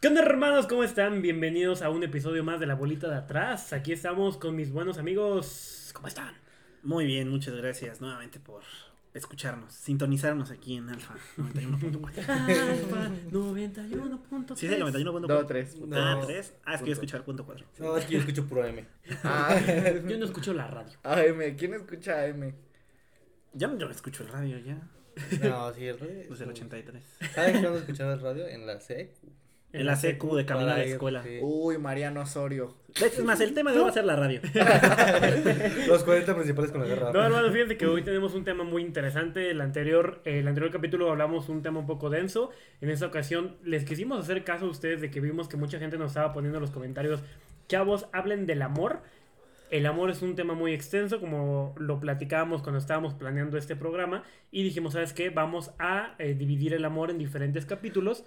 ¿Qué onda hermanos? ¿Cómo están? Bienvenidos a un episodio más de La Bolita de Atrás. Aquí estamos con mis buenos amigos. ¿Cómo están? Muy bien, muchas gracias nuevamente por escucharnos, sintonizarnos aquí en Alfa 91.4. Alfa 91.3. ¿Sí es el 91.4? No, tres. Ah, No. 3. Ah, es que yo escuchar punto 4. No, es que yo escucho puro M. Ah, Yo no escucho la radio. AM. ¿Quién escucha AM? Ya yo no escucho el radio ya, No, sí, el radio. desde el 83. ¿Sabes cuándo escuchaba el radio? En la SEC. En la CQ de camino a la escuela. sí. Uy, Mariano Osorio. Es más, el tema de hoy va a ser la radio. Los 40 principales con la guerra. No, hermanos, fíjense que hoy tenemos un tema muy interesante. El anterior, el anterior capítulo hablamos un tema un poco denso. En esta ocasión les quisimos hacer caso a ustedes de que vimos que mucha gente nos estaba poniendo en los comentarios, chavos, hablen del amor. El amor es un tema muy extenso, como lo platicábamos cuando estábamos planeando este programa. Y dijimos, ¿sabes qué? Vamos a eh, dividir el amor en diferentes capítulos.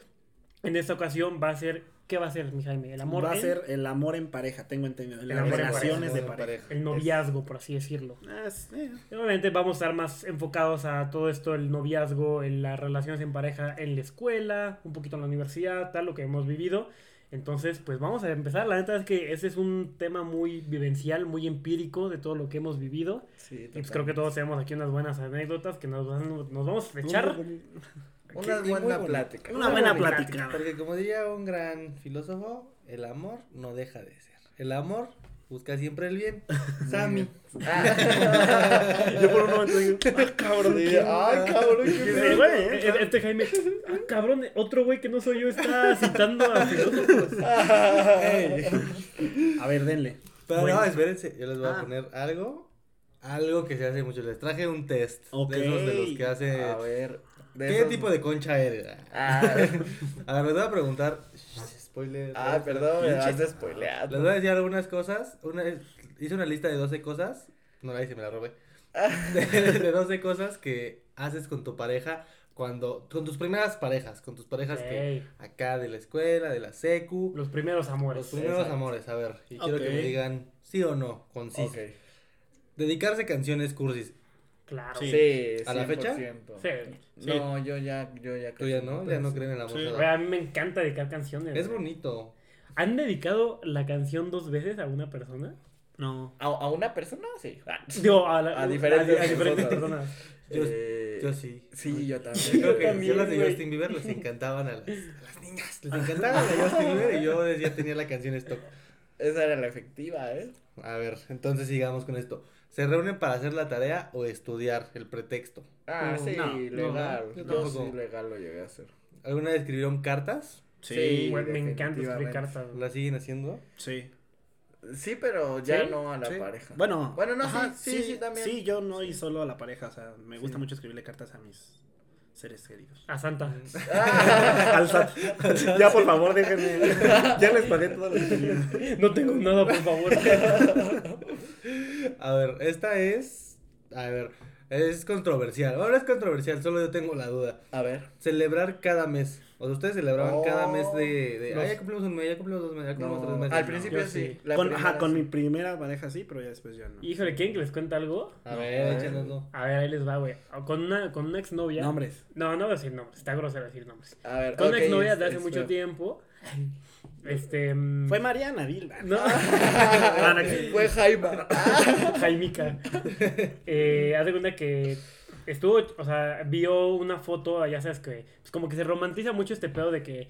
En esta ocasión va a ser, ¿qué va a ser, mi Jaime? El amor va a en ser el amor en pareja, tengo entendido. El Las amor en relaciones pareja. de pareja. el noviazgo, por así decirlo. Ah, es- eh, Obviamente vamos a estar más enfocados a todo esto, el noviazgo, en las relaciones en pareja en la escuela, un poquito en la universidad, tal, lo que hemos vivido. Entonces, pues vamos a empezar. La neta es que ese es un tema muy vivencial, muy empírico de todo lo que hemos vivido. sí, Y pues creo que todos tenemos aquí unas buenas anécdotas que nos, van- nos vamos a echar. Una buena plática. Una buena buena plática. Porque como diría un gran filósofo, el amor no deja de ser. El amor busca siempre el bien. Sammy. Yo por un momento digo, ah, cabrón. Ay, cabrón. Qué- güey, eh, eh, Este Jaime, ah, cabrón, otro güey que no soy yo está citando a filósofos. A ver, denle. Pero Bueno. no, espérense, yo les voy Ah. a poner algo. Algo que se hace mucho. Les traje un test. De esos de los que hace. A ver. De ¿Qué esos- tipo de concha eres? Ah, A ver, les voy a preguntar. Spoiler. ah, perdón, me vas a spoilear. Les voy a decir algunas cosas. Una, hice una lista de 12 cosas. No la hice, me la robé. De, de 12 cosas que haces con tu pareja cuando. Con tus primeras parejas. Con tus parejas que. Acá de la escuela, de la secu. los primeros Los amores. primeros Exacto. amores, a ver. Y quiero que me digan sí o no, conciso. Ok. Dedicarse canciones cursis. Claro. Sí. Sí, ¿A la fecha? 100%. Sí. No, yo ya, yo ya. Tú ya no, ya no creen en el amor. Sí. a mí me encanta dedicar canciones. Es bonito. ¿Han dedicado la canción dos veces a una persona? No. ¿A, a una persona? Sí. Ah. Digo, a, la- A diferentes a diferentes personas. Yo, Eh, yo sí. Sí, yo Yo también. creo que también, yo las de. Justin Bieber les encantaban a las, a las niñas. Les encantaban de Justin Bieber y yo ya tenía la canción stock. Esa era la efectiva, ¿eh? A ver, entonces sigamos con esto. ¿Se reúnen para hacer la tarea o estudiar? El pretexto. Ah, No, sí, no, legal. yo yo sí, legal lo llegué a hacer. ¿Alguna vez escribieron cartas? Sí, Güey, me encanta escribir cartas. ¿La siguen haciendo? Sí. Sí, pero ya ¿Sí? no a la Sí. pareja. Bueno, Bueno, no, ajá, sí, sí, sí, también. Sí, yo no y solo a la pareja, o sea, me gusta Sí. mucho escribirle cartas a mis seres queridos. A Santa. Ah, Al SAT. Ya, por favor, déjenme. Ya les pagué todo lo que. No tengo nada, por favor. A ver, esta es. A ver, es controversial. Ahora es controversial, solo yo tengo la duda. a ver. Celebrar cada mes. O sea, ustedes celebraban Oh. cada mes de. de Los- ah, ya cumplimos un mes, ya cumplimos dos meses, ya cumplimos No, tres meses. al principio sí. Con, ajá, con sí. mi primera pareja sí, pero ya después ya no. Híjole, ¿quieren que les cuente algo? A No, ver, a ver. échanoslo. A ver, ahí les va, güey. Con una, con una exnovia. Nombres. No, no voy a decir nombres. Está grosero decir nombres. A ver, Con una ok, exnovia es- de hace es mucho feo. tiempo. Este. mm, Fue Mariana, Vilma. No. Fue Jaime. Jaimica. Eh, haz de cuenta que estuvo, o sea, vio una foto, ya sabes que, pues como que se romantiza mucho este pedo de que,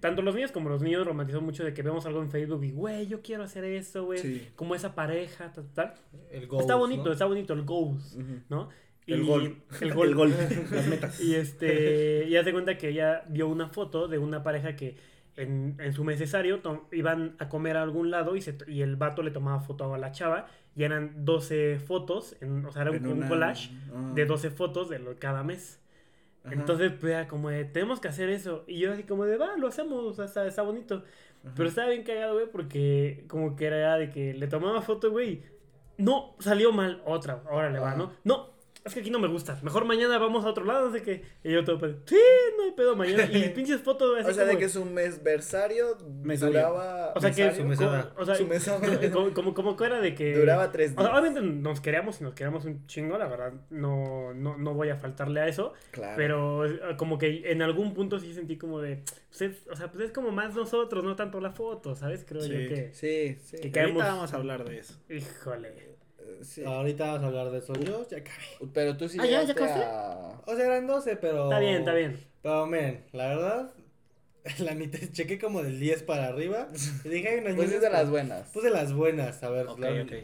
tanto los niños como los niños romantizan mucho de que vemos algo en Facebook y, güey, yo quiero hacer eso, güey, Sí. como esa pareja, tal, tal. El goals, está bonito, ¿no? está bonito el goals. ¿no? El gol. El gol. El gol. Las metas. Y este, y haz de cuenta que ella vio una foto de una pareja que en, en su necesario iban a comer a algún lado y, se, y el vato le tomaba foto a la chava y eran 12 fotos, en- o sea, era un, collage ah. de 12 fotos de lo- cada mes. Ajá. Entonces, pues era como de, tenemos que hacer eso. Y yo así como de, va, lo hacemos, o sea, está, está bonito. Pero estaba bien cagado, güey, porque como que era de que le tomaba foto, güey. No, salió mal, otra, órale va, Ajá. ¿no? No, es que aquí no me gusta. Mejor mañana vamos a otro lado, no sé qué. Y yo todo, pues, sí, no hay pedo mañana. Y pinches fotos así O sea, de como- que su mesversario Mesario. duraba. O sea, que. mesario, Su mesada. co- O sea, Su mesada. como, como, como que era de que. duraba tres O sea, días. obviamente nos queríamos y nos queríamos un chingo, la verdad. No, no, no voy a faltarle a eso. Claro. Pero eh, como que en algún punto sí sentí como de. pues es- o sea, pues es como más nosotros, no tanto la foto, ¿sabes? Creo Sí. yo que. Sí, sí. Que Ahorita vamos a hablar de eso. Híjole. Sí. Ahorita vamos a hablar de eso. Yo ya acabé. Pero tú sí Ah, ¿ya? O sea, eran 12, pero. Está bien, está bien. Pero, miren, la verdad, la mitad chequé como del 10 para arriba. Y dije, unas Pues es de las buenas. Puse las buenas, a ver.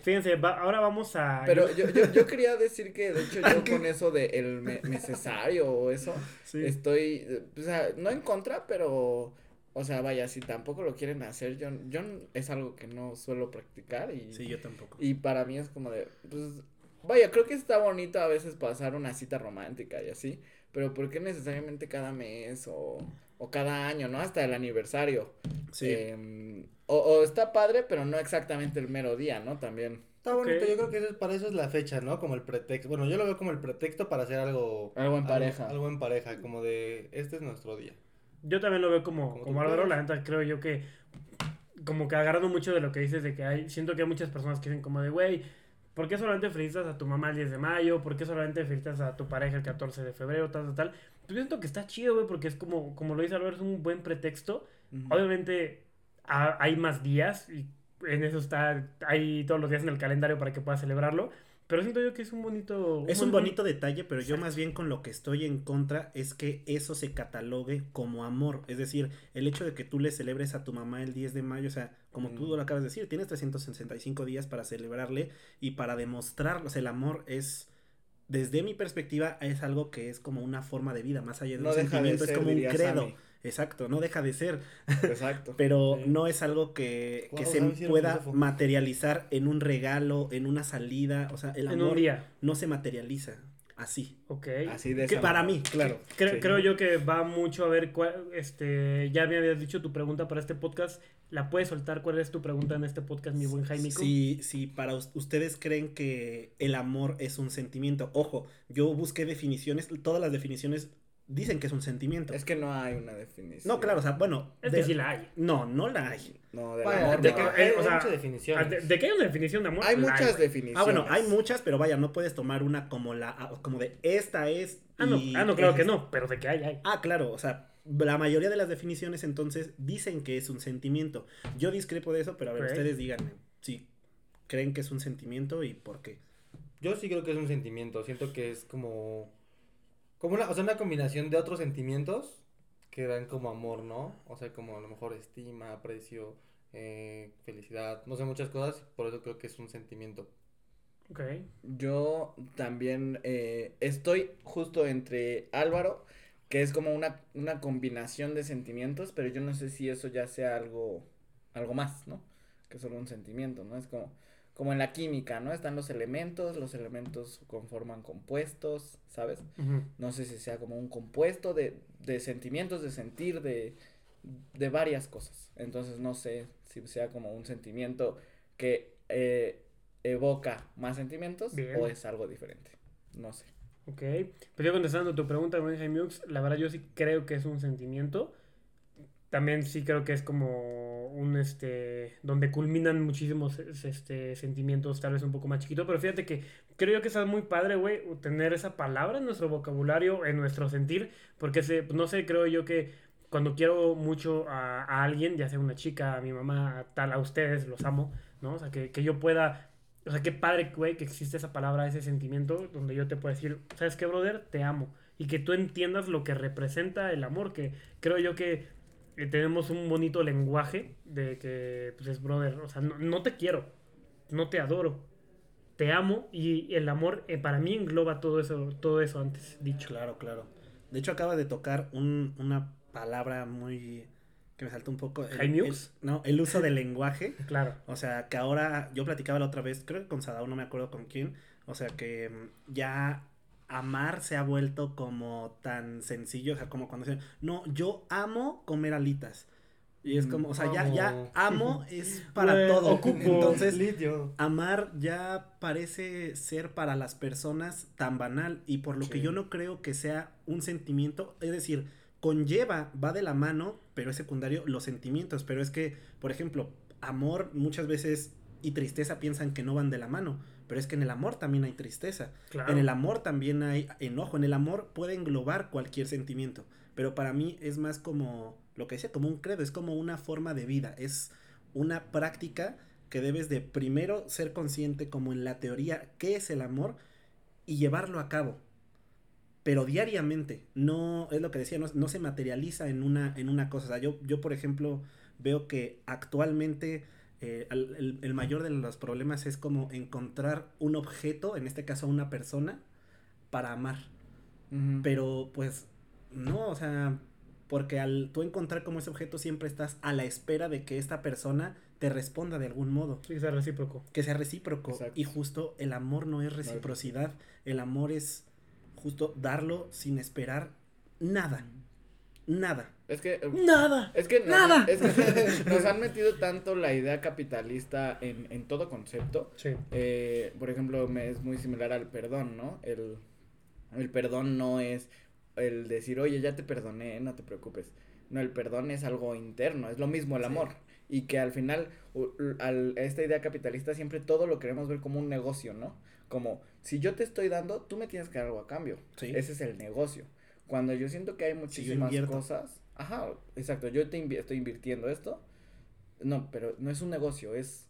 Fíjense, va- ahora vamos a. Pero yo, yo, yo quería decir que, de hecho, yo con eso de el me- necesario o eso, Sí. estoy, o sea, no en contra, pero, o sea, vaya, si tampoco lo quieren hacer, yo, yo es algo que no suelo practicar y, Sí, yo tampoco. y para mí es como de, pues, vaya, creo que está bonito a veces pasar una cita romántica y así, pero ¿por qué necesariamente cada mes o, o cada año, no? Hasta el aniversario. Sí. Em, o, o está padre, pero no exactamente el mero día, ¿no? También. Está bonito, yo creo que eso es- para eso es la fecha, ¿no? Como el pretexto. Bueno, yo lo veo como el pretexto para hacer algo. Algo en pareja. Algo, en pareja, como de, este es nuestro día. Yo también lo veo como, Como Álvaro, la neta creo yo que como que agarrando mucho de lo que dices de que hay, siento que hay muchas personas que dicen como de, güey, ¿por qué solamente felicitas a tu mamá el 10 de mayo? ¿Por qué solamente felicitas a tu pareja el 14 de febrero? Tal, tal, tal. Pues yo siento que está chido, güey, porque es como, como lo dice Álvaro, es un buen pretexto. Obviamente ha- hay más días y en eso está, hay todos los días en el calendario para que puedas celebrarlo. Pero siento yo que es un bonito... Es un bonito detalle, pero yo más bien con lo que estoy en contra es que eso se catalogue como amor. Es decir, el hecho de que tú le celebres a tu mamá el 10 de mayo, o sea, como tú Mm. lo acabas de decir, tienes 365 días para celebrarle y para demostrarlo. O sea, el amor es, desde mi perspectiva, es algo que es como una forma de vida, más allá de No de sentimiento, ser, es como un credo. Sammy. Exacto, no deja de ser, Exacto. pero Sí. no es algo que, que se sí pueda materializar en un regalo, en una salida. O sea, el amor no se materializa así. Ok. Así de Que esa para manera. mí, claro. Creo, Sí. creo yo que va mucho a ver cuál, este, ya me habías dicho tu pregunta para este podcast, ¿la puedes soltar? ¿Cuál es tu pregunta en este podcast, mi buen Jaime? Si, si para us- ustedes creen que el amor es un sentimiento, ojo, yo busqué definiciones, todas las definiciones dicen que es un sentimiento. Es que no hay una definición. No, claro, o sea, bueno. Es de- que sí la hay. No, no la hay. No, del Vaya, amor de no que- hay. muchas definiciones. ¿De, de qué hay una definición de amor? Hay muchas definiciones. Ah, bueno, hay muchas, pero vaya, no puedes tomar una como la, ah, como de esta es. Ah, no, y ah, no, claro es- que no, pero de que hay, hay. Ah, claro, o sea, la mayoría de las definiciones entonces dicen que es un sentimiento. Yo discrepo de eso, pero a ver, ustedes díganme si creen que es un sentimiento y por qué. Yo sí creo que es un sentimiento. Siento que es como. Como una, o sea, una combinación de otros sentimientos que dan como amor, ¿no? O sea, como a lo mejor estima, aprecio, eh, felicidad, no sé, muchas cosas. Por eso creo que es un sentimiento. Ok. Yo también eh, estoy justo entre Álvaro, que es como una, una combinación de sentimientos, pero yo no sé si eso ya sea algo, algo más, ¿no? Que solo un sentimiento, ¿no? Es como, como en la química, ¿no? Están los elementos, los elementos conforman compuestos, ¿sabes? No sé si sea como un compuesto de, de sentimientos, de sentir, de, de varias cosas. Entonces no sé si sea como un sentimiento que eh, evoca más sentimientos Bien. o es algo diferente. No sé. Ok. Pues yo contestando tu pregunta, Ux, la verdad yo sí creo que es un sentimiento. También sí creo que es como un, este, donde culminan muchísimos es- este, sentimientos, tal vez un poco más chiquito, pero fíjate que creo yo que está muy padre, güey, tener esa palabra en nuestro vocabulario, en nuestro sentir, porque se, no sé, creo yo que cuando quiero mucho a, a alguien, ya sea una chica, a mi mamá, a tal, a ustedes, los amo, ¿no? O sea, que, que yo pueda, o sea, qué padre, güey, que existe esa palabra, ese sentimiento, donde yo te puedo decir, ¿sabes qué, brother? Te amo. Y que tú entiendas lo que representa el amor, que creo yo que eh, tenemos un bonito lenguaje de que, pues es brother, o sea, no, no te quiero, no te adoro, te amo y el amor eh, para mí engloba todo eso, todo eso antes dicho. Claro, claro. De hecho, acaba de tocar un- una palabra muy. que me saltó un poco. el- ¿Jaime el-? No, el uso del lenguaje. Claro. O sea, que ahora yo platicaba la otra vez, creo que con Sadao, no me acuerdo con quién. O sea, que ya amar se ha vuelto como tan sencillo. O sea, como cuando dicen, no, yo amo comer alitas. Y es como, o sea, ya, Amo. ya amo es para todo. ocupo. Entonces, Litio. amar ya parece ser para las personas tan banal y por lo que yo no creo que sea un sentimiento, es decir, conlleva, va de la mano, pero es secundario los sentimientos, pero es que, por ejemplo, amor muchas veces y tristeza piensan que no van de la mano, pero es que en el amor también hay tristeza, Claro. en el amor también hay enojo, en el amor puede englobar cualquier sentimiento, pero para mí es más como lo que decía, como un credo, es como una forma de vida, es una práctica que debes de primero ser consciente como en la teoría qué es el amor y llevarlo a cabo. Pero diariamente, no, es lo que decía, no, no se materializa en una, en una cosa. O sea, yo, yo, por ejemplo, veo que actualmente eh, el, el mayor de los problemas es como encontrar un objeto, en este caso una persona, para amar. Pero pues no, o sea, porque al tú encontrar como ese objeto siempre estás a la espera de que esta persona te responda de algún modo, Sí, es recíproco. que sea recíproco. Exacto. Y justo el amor no es reciprocidad, el amor es justo darlo sin esperar nada, nada. Es que. eh, ¡Nada! Es que, nos, ¡Nada! es que nos han metido tanto la idea capitalista en, en todo concepto. Sí. Eh, por ejemplo, me es muy similar al perdón, ¿no? El, el perdón no es el decir, oye, ya te perdoné, no te preocupes. No, el perdón es algo interno, es lo mismo el Sí. amor. Y que al final, al, esta idea capitalista siempre todo lo queremos ver como un negocio, ¿no? Como, si yo te estoy dando, tú me tienes que dar algo a cambio. Sí. Ese es el negocio. Cuando yo siento que hay muchísimas cosas. Ajá, exacto. Yo te invi- estoy invirtiendo esto. No, pero no es un negocio, es,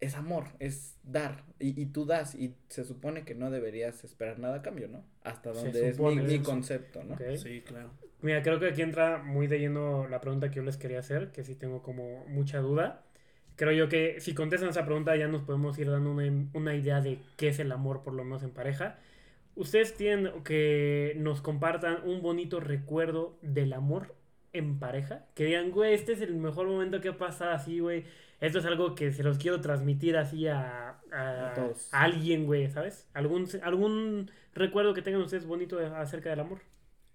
es amor, es dar. Y, y tú das. Y se supone que no deberías esperar nada a cambio, ¿no? Hasta donde es mi, concepto, ¿no? Sí, claro. Mira, creo que aquí entra muy de lleno la pregunta que yo les quería hacer, que sí tengo como mucha duda. Creo yo que si contestan esa pregunta ya nos podemos ir dando una, una idea de qué es el amor, por lo menos en pareja. Ustedes tienen que nos compartan un bonito recuerdo del amor en pareja. Que digan, güey, este es el mejor momento que ha pasado así, güey. Esto es algo que se los quiero transmitir así a, a, A todos. a alguien, güey, ¿sabes? ¿Algún, ¿Algún recuerdo que tengan ustedes bonito de- acerca del amor?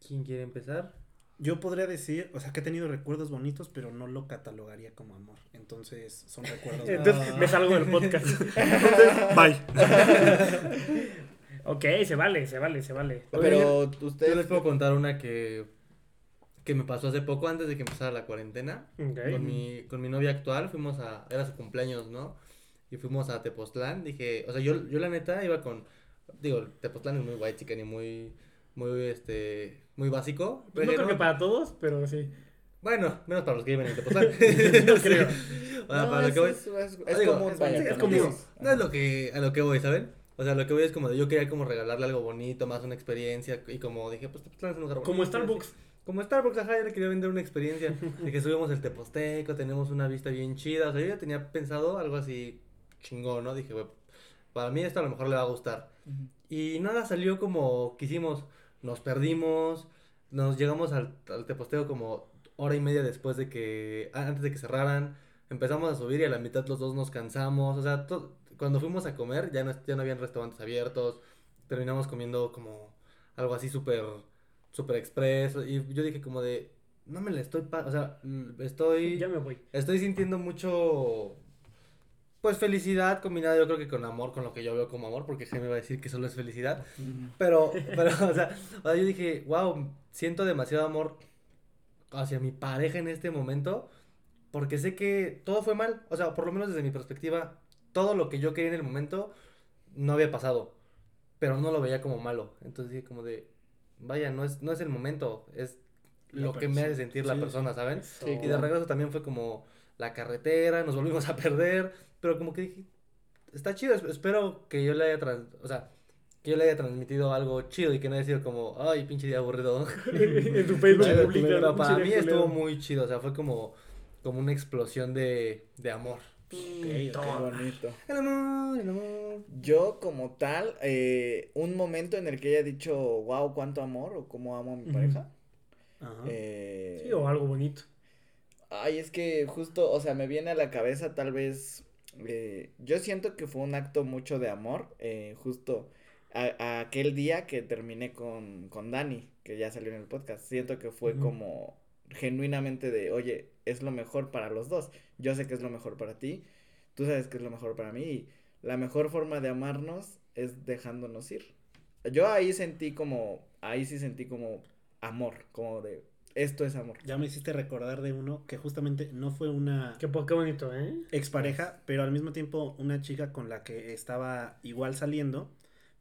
¿Quién quiere empezar? Yo podría decir, o sea, que he tenido recuerdos bonitos, pero no lo catalogaría como amor. Entonces, son recuerdos. Entonces Ah. me salgo del podcast. Bye. ok, se vale, se vale, se vale. Pero Yo ustedes. les puedo contar una que, que me pasó hace poco, antes de que empezara la cuarentena. Con, mi, con mi novia actual fuimos a, era su cumpleaños, ¿no? Y fuimos a Tepoztlán, dije, o sea, yo, yo la neta iba con, digo, Tepoztlán es muy guay, chica, y muy, muy, este, muy básico. No dije, creo que para todos, pero sí. Bueno, menos para los que viven en Tepoztlán. No creo. O sea, No, para lo es, que voy, es, es- es Digo, común, es- vaya, es con común. amigos. no es lo que, a lo que voy, ¿saben? O sea, lo que voy es como de yo quería como regalarle algo bonito, más una experiencia, y como dije, pues Tepoztlán es un lugar Como bonito, Starbucks. Como Starbucks, ajá, yo le quería vender una experiencia. De que subimos el Teposteco, tenemos una vista bien chida. O sea, yo ya tenía pensado algo así chingón, ¿no? Dije, güey, para mí esto a lo mejor le va a gustar. Y nada, salió como quisimos. Nos perdimos, nos llegamos al, al Teposteco como hora y media después de que, antes de que cerraran. Empezamos a subir y a la mitad los dos nos cansamos. O sea, to- cuando fuimos a comer ya no, ya no habían restaurantes abiertos. Terminamos comiendo como algo así súper, súper express. Y yo dije como de, no me la estoy, o sea, mm, estoy... Ya me voy. Estoy sintiendo mucho, pues felicidad combinada yo creo que con amor, con lo que yo veo como amor, porque Jaime va a decir que solo es felicidad. Pero, pero, o sea, o sea, yo dije, wow, siento demasiado amor hacia mi pareja en este momento, porque sé que todo fue mal, o sea, por lo menos desde mi perspectiva, todo lo que yo quería en el momento no había pasado, pero no lo veía como malo. Entonces dije como de, vaya, no es, no es el momento, es La lo que me hace sentir la Sí, persona, ¿saben? Y de regreso también fue como la carretera, nos volvimos a perder, pero como que dije, está chido, es- espero que yo le haya trans, o sea, que yo le haya transmitido algo chido y que no haya sido como, ay, pinche día aburrido. en tu Facebook para mí culero. estuvo muy chido, o sea, fue como, como una explosión de, de amor. Qué bonito. El amor, el amor. Yo como tal, eh, un momento en el que haya dicho, wow, cuánto amor o cómo amo a mi pareja. Ajá. eh, Sí, o algo bonito. Ay, es que justo, o sea, me viene a la cabeza tal vez, eh, yo siento que fue un acto mucho de amor, eh, justo a, a aquel día que terminé con, con Dani, que ya salió en el podcast, siento que fue como genuinamente de, oye, es lo mejor para los dos. Yo sé que es lo mejor para ti, tú sabes que es lo mejor para mí y la mejor forma de amarnos es dejándonos ir. Yo ahí sentí como, ahí sí sentí como amor, como de, esto es amor. Ya me hiciste recordar de uno que justamente no fue una Qué, qué bonito, ¿eh? expareja, pero al mismo tiempo una chica con la que estaba igual saliendo,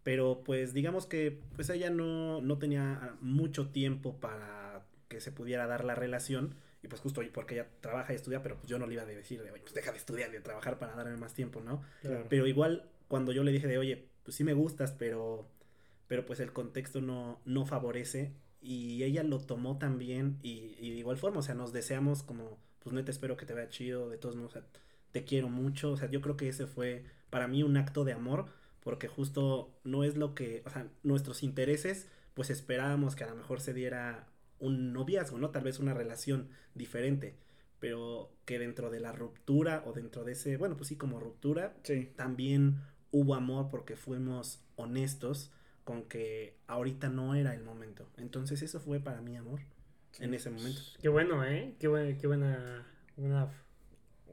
pero pues digamos que pues ella no, no tenía mucho tiempo para que se pudiera dar la relación y pues justo porque ella trabaja y estudia, pero pues yo no le iba a decir de, oye, pues deja de estudiar y de trabajar para darme más tiempo, ¿no? Claro. Pero igual cuando yo le dije de, oye, pues sí me gustas, pero, pero pues el contexto no, no favorece y ella lo tomó también y, y de igual forma, o sea, nos deseamos como, pues neta espero que te vea chido, de todos modos, o sea, te quiero mucho, o sea, yo creo que ese fue para mí un acto de amor porque justo no es lo que, o sea, nuestros intereses, pues esperábamos que a lo mejor se diera un noviazgo, ¿no? Tal vez una relación diferente, pero que dentro de la ruptura o dentro de ese, bueno, pues sí, como ruptura, Sí. también hubo amor porque fuimos honestos con que ahorita no era el momento. Entonces eso fue para mí amor en ese momento. Qué bueno, ¿eh? Qué, buen- qué buena, buena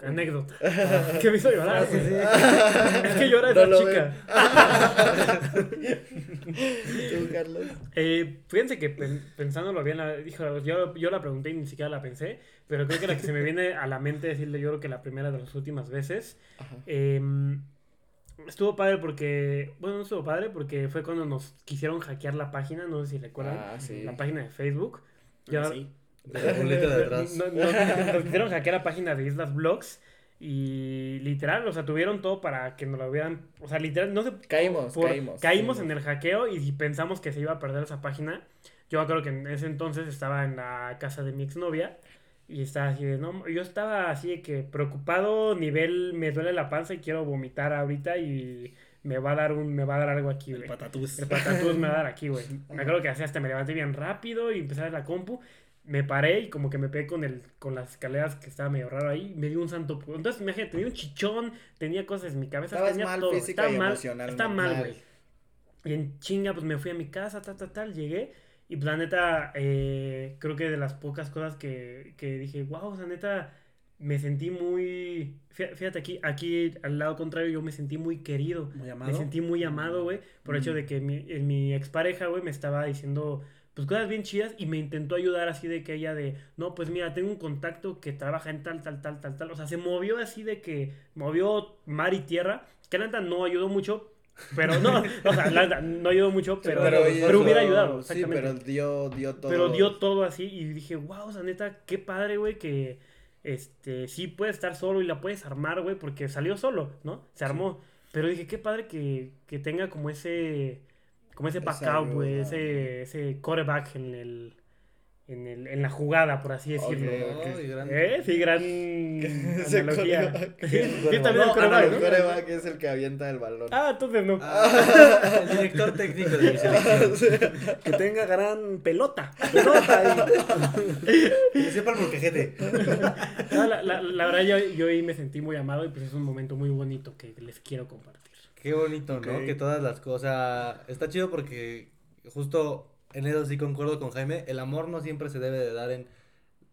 anécdota. que me hizo llorar. güey. Es que llora esa chica. ¿Tú, Carlos? Eh, fíjense que pen- pensándolo bien, la, dijo, yo, yo la pregunté y ni siquiera la pensé, pero creo que la que se me viene a la mente decirle, yo creo que la primera de las últimas veces, em, estuvo padre porque, bueno, no estuvo padre porque fue cuando nos quisieron hackear la página, no sé si recuerdan, Ah, sí. la página de Facebook. Ya- Sí. De la bolita de atrás. No, no, nos quisieron hackear la página de Islas Blogs y literal, o sea, tuvieron todo para que nos lo hubieran, o sea, literal, no sé, Caímos, por- caímos. caímos en el hackeo y pensamos que se iba a perder esa página. Yo me acuerdo que en ese entonces estaba en la casa de mi exnovia y estaba así de, no, yo estaba así de que preocupado, nivel, me duele la panza y quiero vomitar ahorita y me va a dar un, me va a dar algo aquí, El güey. patatús. El patatús me va a dar aquí, güey. Me acuerdo que así hasta me levanté bien rápido y empecé a ver la compu. Me paré y como que me pegué con el, con las escaleras que estaba medio raro ahí. Me dio un santo. Entonces, imagínate, tenía un chichón, tenía cosas en mi cabeza. Estabas tenía mal todo. física Estaba y mal. Estaba mal, güey. Y en chinga, pues me fui a mi casa, tal, tal, tal. Llegué. Y pues la neta, eh, creo que de las pocas cosas que, que dije, wow, o sea, neta, me sentí muy. fí- Fíjate aquí, aquí al lado contrario, yo me sentí muy querido. Muy amado. Me sentí muy amado, güey, por el hecho Mm. de que mi, en mi expareja, güey, me estaba diciendo, pues, cosas bien chidas y me intentó ayudar así de que ella de, no, pues, mira, tengo un contacto que trabaja en tal, tal, tal, tal, tal. O sea, se movió así de que movió mar y tierra, que la neta no ayudó mucho, pero no, o sea, la neta no ayudó mucho, pero, pero, hubiera ayudado, Sí, pero dio, dio todo. Pero dio todo así y dije, wow, o sea, neta, qué padre, güey, que este sí puedes estar solo y la puedes armar, güey, porque salió solo, ¿no? Se armó. Pero dije, qué padre que, que tenga como ese como ese backup, güey, ese ese quarterback en el en el en la jugada, por así decirlo. Ok, ok. Ay, gran- ¿Eh? Sí, gran Ese analogía. Sí, también no, el quarterback, el ¿no? coreback es el que avienta el balón. Ah, entonces no. Ah, el director técnico de mi selección. Que tenga gran pelota. Pelota. Que sepa el. No, la, la, la verdad yo, yo ahí me sentí muy amado y pues es un momento muy bonito que les quiero compartir. Qué bonito, ¿no? Que todas las cosas. Está chido porque justo en eso sí concuerdo con Jaime. El amor no siempre se debe de dar en.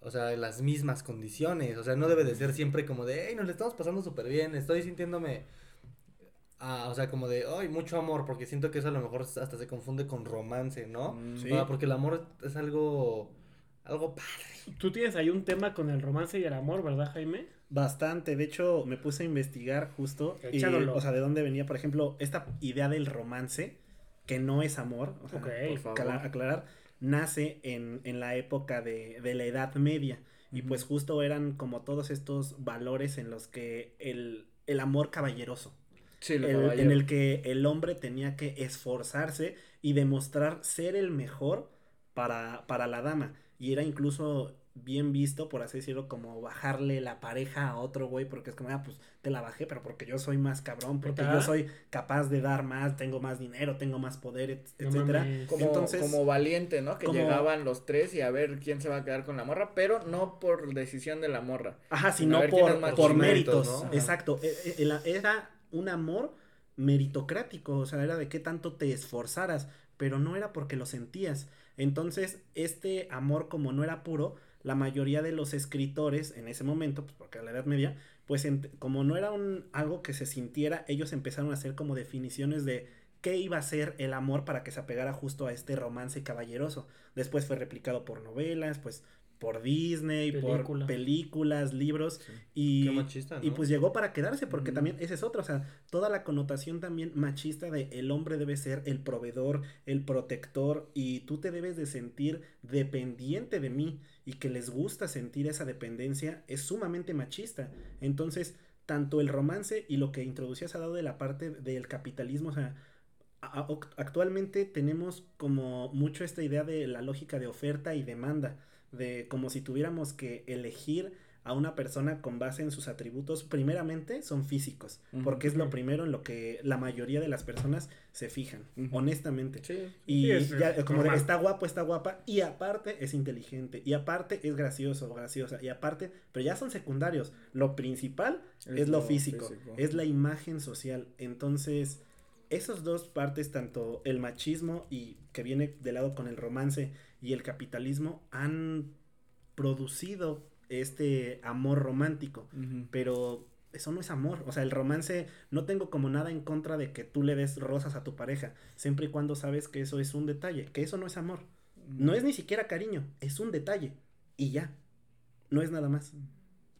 O sea, en las mismas condiciones. O sea, no debe de ser siempre como de, hey, nos le estamos pasando súper bien. Estoy sintiéndome. ah, o sea, como de, ay, mucho amor. Porque siento que eso a lo mejor hasta se confunde con romance, ¿no? Mm, Sí. Porque el amor es algo. Algo padre. Tú tienes ahí un tema con el romance y el amor, ¿verdad, Jaime? Bastante, de hecho me puse a investigar justo, y, o sea, de dónde venía, por ejemplo, esta idea del romance, que no es amor, o sea, Ok. por favor. acla- aclarar, nace en, en la época de, de la Edad Media, y pues justo eran como todos estos valores en los que el, el amor caballeroso, Sí, lo el- en el que el hombre tenía que esforzarse y demostrar ser el mejor para, para la dama. Y era incluso bien visto, por así decirlo, como bajarle la pareja a otro güey, porque es como, ah, pues te la bajé, pero porque yo soy más cabrón, porque yo soy capaz de dar más, tengo más dinero, tengo más poder, et- No etcétera. mames. Como, Entonces- como valiente, ¿no? Que como- llegaban los tres y a ver quién se va a quedar con la morra, pero no por decisión de la morra. Ajá, sino por, por méritos. ¿no? Exacto. E- e- el- Era un amor meritocrático, o sea, era de qué tanto te esforzaras, pero no era porque lo sentías. Entonces, este amor, como no era puro, la mayoría de los escritores en ese momento, pues porque a la Edad Media, pues como no era un, algo que se sintiera, ellos empezaron a hacer como definiciones de qué iba a ser el amor para que se apegara justo a este romance caballeroso. Después fue replicado por novelas, pues por Disney, por películas, libros y, y pues llegó para quedarse porque también ese es otro, o sea, toda la connotación también machista de el hombre debe ser el proveedor, el protector y tú te debes de sentir dependiente de mí y que les gusta sentir esa dependencia es sumamente machista. Entonces, tanto el romance y lo que introducías ha dado de la parte del capitalismo, o sea, actualmente tenemos como mucho esta idea de la lógica de oferta y demanda de como si tuviéramos que elegir a una persona con base en sus atributos, primeramente son físicos, porque es lo primero en lo que la mayoría de las personas se fijan, honestamente. Y ya, como de, está guapo, está guapa, y aparte es inteligente, y aparte es gracioso graciosa, y aparte, pero ya son secundarios. Lo principal es, lo, físico, es la imagen social. Entonces, esas dos partes, tanto el machismo y que viene de lado con el romance, y el capitalismo han producido este amor romántico, pero eso no es amor, o sea, el romance no tengo como nada en contra de que tú le des rosas a tu pareja, siempre y cuando sabes que eso es un detalle, que eso no es amor, no es ni siquiera cariño, es un detalle. Y ya, no es nada más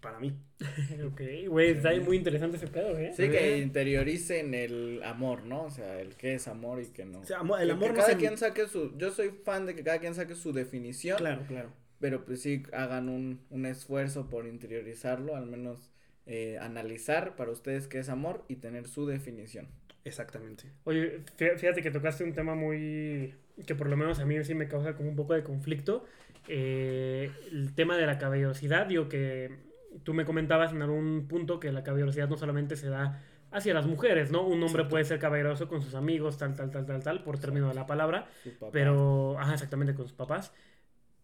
para mí. ok, güey, está muy interesante ese pedo, ¿eh? Sí, que interioricen el amor, ¿no? O sea, el qué es amor y qué no. O sea, el amor que cada quien saque su, yo soy fan de que cada quien saque su definición. Claro, claro. Pero pues sí, hagan un, un esfuerzo por interiorizarlo, al menos eh, analizar para ustedes qué es amor y tener su definición. Exactamente. Oye, fíjate que tocaste un tema muy, que por lo menos a mí sí me causa como un poco de conflicto. Eh, el tema de la caballerosidad, digo que tú me comentabas en algún punto que la caballerosidad no solamente se da hacia las mujeres, ¿no? Un hombre puede ser caballeroso con sus amigos, tal, tal, tal, tal, tal, por término de la palabra, pero, ajá, exactamente, con sus papás.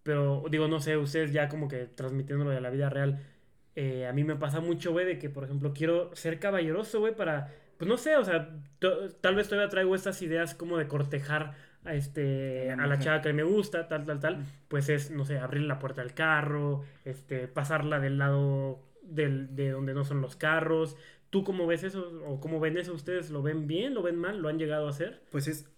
Pero, digo, no sé, ustedes ya como que transmitiéndolo de la vida real, eh, a mí me pasa mucho, güey, de que, por ejemplo, quiero ser caballeroso, güey, para, pues no sé, o sea, tal vez todavía traigo estas ideas como de cortejar a, este, a la chava que me gusta, tal, tal, tal, pues es, no sé, abrir la puerta del carro, este, pasarla del lado del, de donde no son los carros. ¿Tú cómo ves eso o cómo ven eso? ¿Ustedes lo ven bien, lo ven mal, lo han llegado a hacer? Pues es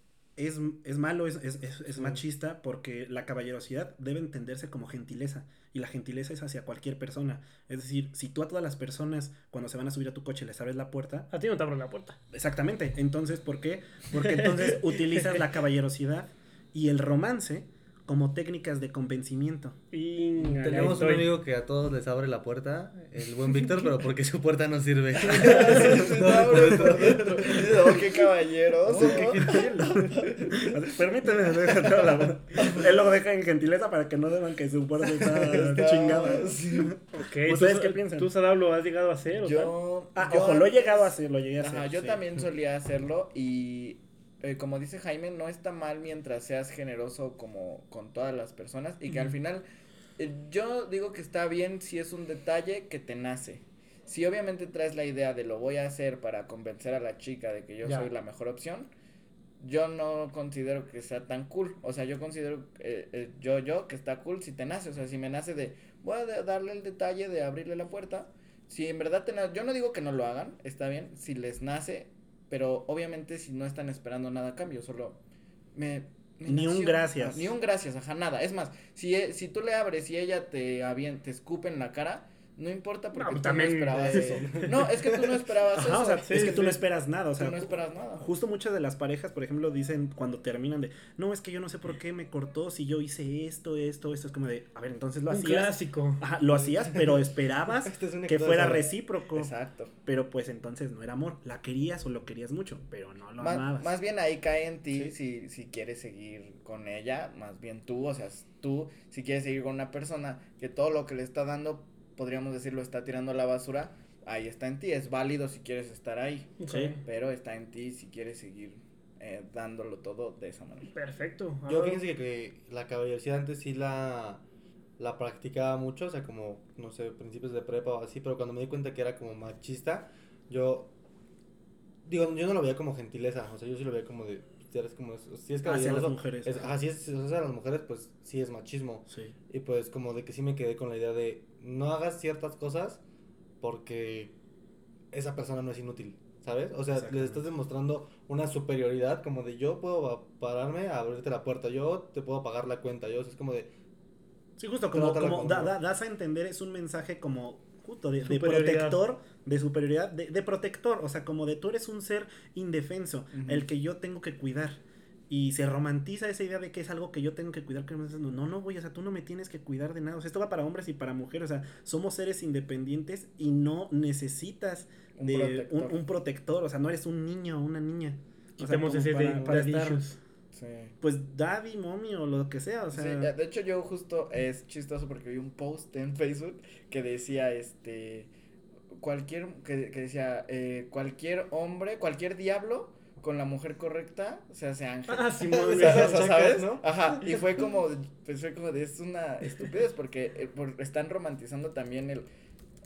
es, es malo, es, es, es, machista, porque la caballerosidad debe entenderse como gentileza. Y la gentileza es hacia cualquier persona. Es decir, si tú a todas las personas, cuando se van a subir a tu coche, les abres la puerta. A ti no te abro la puerta. Exactamente. Entonces, ¿por qué? Porque entonces utilizas la caballerosidad y el romance como técnicas de convencimiento. Y tenemos un amigo que a todos les abre la puerta, el buen Víctor, pero porque su puerta no sirve. no, qué caballeros. Permíteme Él lo deja en gentileza para que no deban que su puerta está, chingada. Okay. ¿Ustedes qué piensan? ¿Tú, Sadab, lo has llegado a hacer? Yo, ah, ojo, lo he llegado a hacer, lo llegué a hacer. Ajá, yo también solía hacerlo y eh, como dice Jaime, no está mal mientras seas generoso como con todas las personas y que al final eh, yo digo que está bien si es un detalle que te nace. Si obviamente traes la idea de lo voy a hacer para convencer a la chica de que yo soy la mejor opción, yo no considero que sea tan cool. O sea, yo considero eh, yo yo que está cool si te nace. O sea, si me nace de voy a darle el detalle de abrirle la puerta. Si en verdad te nace, yo no digo que no lo hagan, está bien. Si les nace, pero obviamente si no están esperando nada a cambio, solo me... ni un gracias. Ni un gracias, ajá, nada. Es más, si, e, si tú le abres y ella te, te escupe en la cara, no importa porque tú no esperabas eso. No, es que tú no esperabas eso. O sea, es que tú no esperas nada. O sea, no esperas nada. Justo muchas de las parejas, por ejemplo, dicen cuando terminan de, no, es que yo no sé por qué me cortó si yo hice esto, esto, esto. Es como de, a ver, entonces lo Un hacías. clásico. Ajá, lo hacías, pero esperabas que fuera recíproco. Exacto. Pero pues entonces no era amor. La querías o lo querías mucho, pero no lo más, amabas. Más bien ahí cae en ti si, si quieres seguir con ella. Más bien tú, o sea, tú, si quieres seguir con una persona que todo lo que le está dando podríamos decirlo, está tirando a la basura, ahí está en ti. Es válido si quieres estar ahí. Sí. Pero está en ti si quieres seguir eh, dándolo todo de esa manera. Perfecto. Yo fíjense que, la caballerosidad antes sí la, la practicaba mucho, o sea, como, no sé, principios de prepa o así, pero cuando me di cuenta que era como machista, yo, digo, yo no lo veía como gentileza, o sea, yo sí lo veía como de, ya es como, si es Hacia las mujeres. es, si es si es hacia las mujeres, pues sí es machismo. Sí. Y pues como de que sí me quedé con la idea de no hagas ciertas cosas porque esa persona no es inútil, ¿sabes? O sea, les estás demostrando una superioridad como de yo puedo pararme a abrirte la puerta, yo te puedo pagar la cuenta, yo, o sea, es como de... Sí, justo como, como da- da- das a entender, es un mensaje como justo de, protector, de superioridad, de, de protector, o sea, como de tú eres un ser indefenso, el que yo tengo que cuidar. Y se romantiza esa idea de que es algo que yo tengo que cuidar. Que no, me estás no, no, güey, o sea, tú no me tienes que cuidar de nada. O sea, esto va para hombres y para mujeres. O sea, somos seres independientes y no necesitas Un de protector. Un, un protector. O sea, no eres un niño o una niña. O sea, ese de para- estar, issues. Sí. Pues daddy, mommy o lo que sea. O sea, Sí, de hecho yo justo es chistoso porque vi un post en Facebook que decía este cualquier que, que decía eh, cualquier hombre, cualquier diablo con la mujer correcta se hace ángel. Ah, güey. sea, o sea, Chacas, ¿sabes? ¿no? Ajá, y fue como, pues fue como de, es una estupidez porque eh, por- están romantizando también el,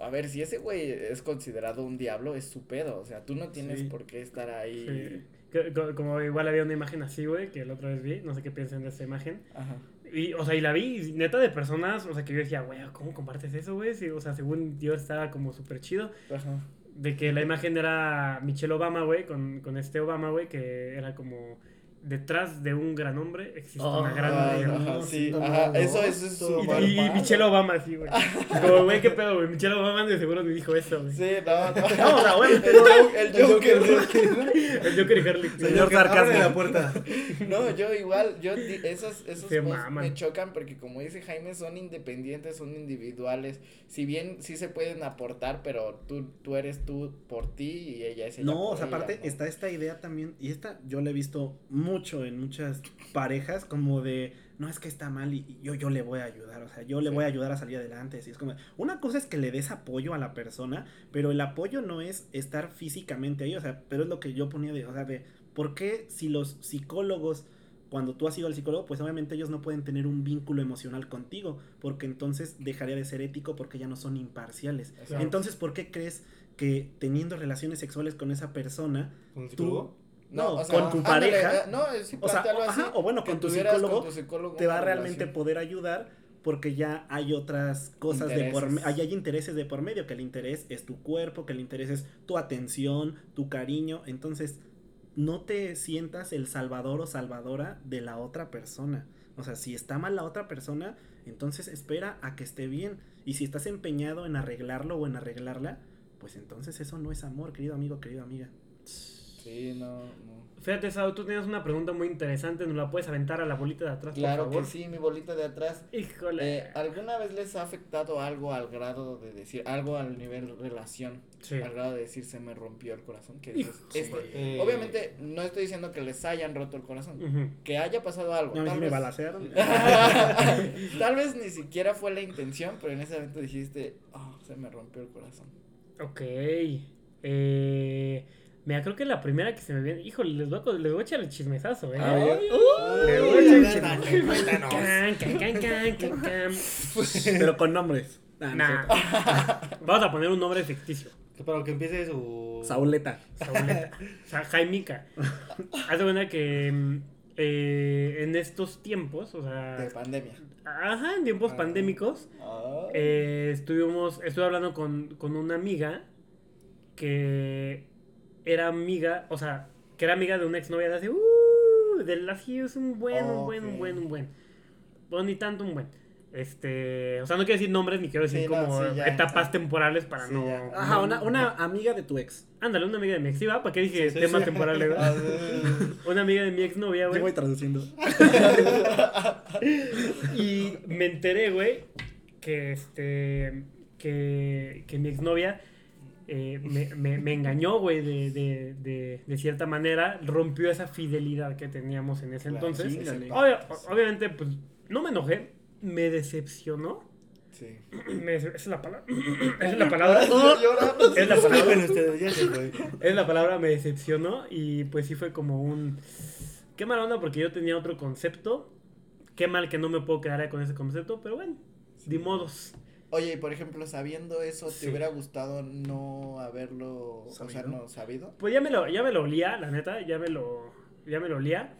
a ver, si ese güey es considerado un diablo, es su pedo, o sea, tú no tienes Sí. por qué estar ahí. Sí. Como igual había una imagen así, güey, que la otra vez vi, no sé qué piensan de esa imagen. Ajá. Y, o sea, y la vi, y neta de personas, o sea, que yo decía, güey, ¿cómo compartes eso, güey? Sí, o sea, según yo estaba como súper chido. Ajá. De que la imagen era Michelle Obama, güey, con, con este Obama, güey, que era como detrás de un gran hombre existe una Ah, gran Ajá, mujer. ajá, sí, no, ajá, no, eso, no, eso es su Y, y-. Michelle Obama, sí, güey. Como, güey, qué pedo, güey. Michelle Obama de seguro me dijo eso, güey. Sí, no, no. No, o sea, el, no. Joker, el El Joker. El Joker y Harley. Señor sarcasmo. la puerta. No, yo igual, yo esos, esos me chocan porque como dice Jaime, son independientes, son individuales. Si bien sí se pueden aportar, pero tú, tú eres tú por ti y ella es ella No, o sea, ella, aparte ¿no? está esta idea también, y esta yo la he visto mucho en muchas parejas, como de, no es que está mal y, y yo, yo le voy a ayudar, o sea, yo le Sí. voy a ayudar a salir adelante, así es como, una cosa es que le des apoyo a la persona, pero el apoyo no es estar físicamente ahí, o sea, pero es lo que yo ponía de, o sea, de, ¿por qué si los psicólogos cuando tú has ido al psicólogo, pues obviamente ellos no pueden tener un vínculo emocional contigo, porque entonces dejaría de ser ético porque ya no son imparciales. Exacto. Entonces, ¿por qué crees que teniendo relaciones sexuales con esa persona, ¿Un tú, no, o sea, con tu ándale, pareja, eh, no, sí, o sea, o, ajá, o bueno, con tu psicólogo, con tu psicólogo te va a realmente poder ayudar porque ya hay otras cosas de por hay intereses de por medio, que el interés es tu cuerpo, que el interés es tu atención, tu cariño, entonces no te sientas el salvador o salvadora de la otra persona. O sea, si está mal la otra persona, entonces espera a que esté bien. Y si estás empeñado en arreglarlo o en arreglarla, pues entonces eso no es amor, querido amigo, querida amiga. Sí, no, no. Fíjate, Sao, tú tienes una pregunta muy interesante. ¿Nos la puedes aventar a la bolita de atrás, Claro por que favor? sí, mi bolita de atrás. Híjole. Eh, ¿Alguna vez les ha afectado algo al grado de decir, algo al nivel relación? Sí. Al grado de decir, se me rompió el corazón. Que dices, este- Eh, Obviamente, no estoy diciendo que les hayan roto el corazón. Que haya pasado algo. No, tal me vez-. Tal vez ni siquiera fue la intención, pero en ese momento dijiste, oh, se me rompió el corazón. Ok. Eh, mira, creo que la primera que se me viene. Híjole, les voy a, les voy a echar el chismesazo, ¿eh? Ay, Uh, le voy a echar el chismesazo. Can, can, can, can, can, can. Pero con nombres. Ah, Nah. Vamos a poner un nombre ficticio. Para que empiece su... Sauleta. Sauleta. O sea, Jaimica. Haz de cuenta que mm, eh, en estos tiempos, o sea. De pandemia. Ajá, en tiempos Ah. pandémicos. Ay. Eh, estuvimos, estuve hablando con, con una amiga que era amiga, o sea, que era amiga de una exnovia de hace, uh, de así es un buen, un buen, un buen, un buen. Bueno, ni tanto un buen. Este, o sea, no quiero decir nombres ni quiero decir Sí, no, como sí, ya, etapas temporales para Sí, no. ya. Ajá, no- una, una amiga de tu ex. Ándale, una amiga de mi ex, ¿sí va? ¿Para qué dije Sí, temas sí. temporales? güey? A ver. Una amiga de mi exnovia, Yo güey. voy traduciendo. Y me enteré, güey, que este. Que, que mi exnovia eh, me, me, me engañó, güey, de, de, de, de cierta manera. Rompió esa fidelidad que teníamos en ese Claro, entonces. sí, obviamente, pues no me enojé. Me decepcionó. Sí. Me esa es la palabra. esa es la palabra. Es la palabra. Es la palabra, me decepcionó y pues sí fue como un... Qué mala onda porque yo tenía otro concepto. Qué mal que no me puedo quedar con ese concepto, pero bueno, de modos. Oye, y por ejemplo, sabiendo eso, ¿te Sí. hubiera gustado no haberlo, o sea, Sabido. no sabido? Pues ya me lo, ya me lo olía, la neta, ya me lo... ya me lo olía.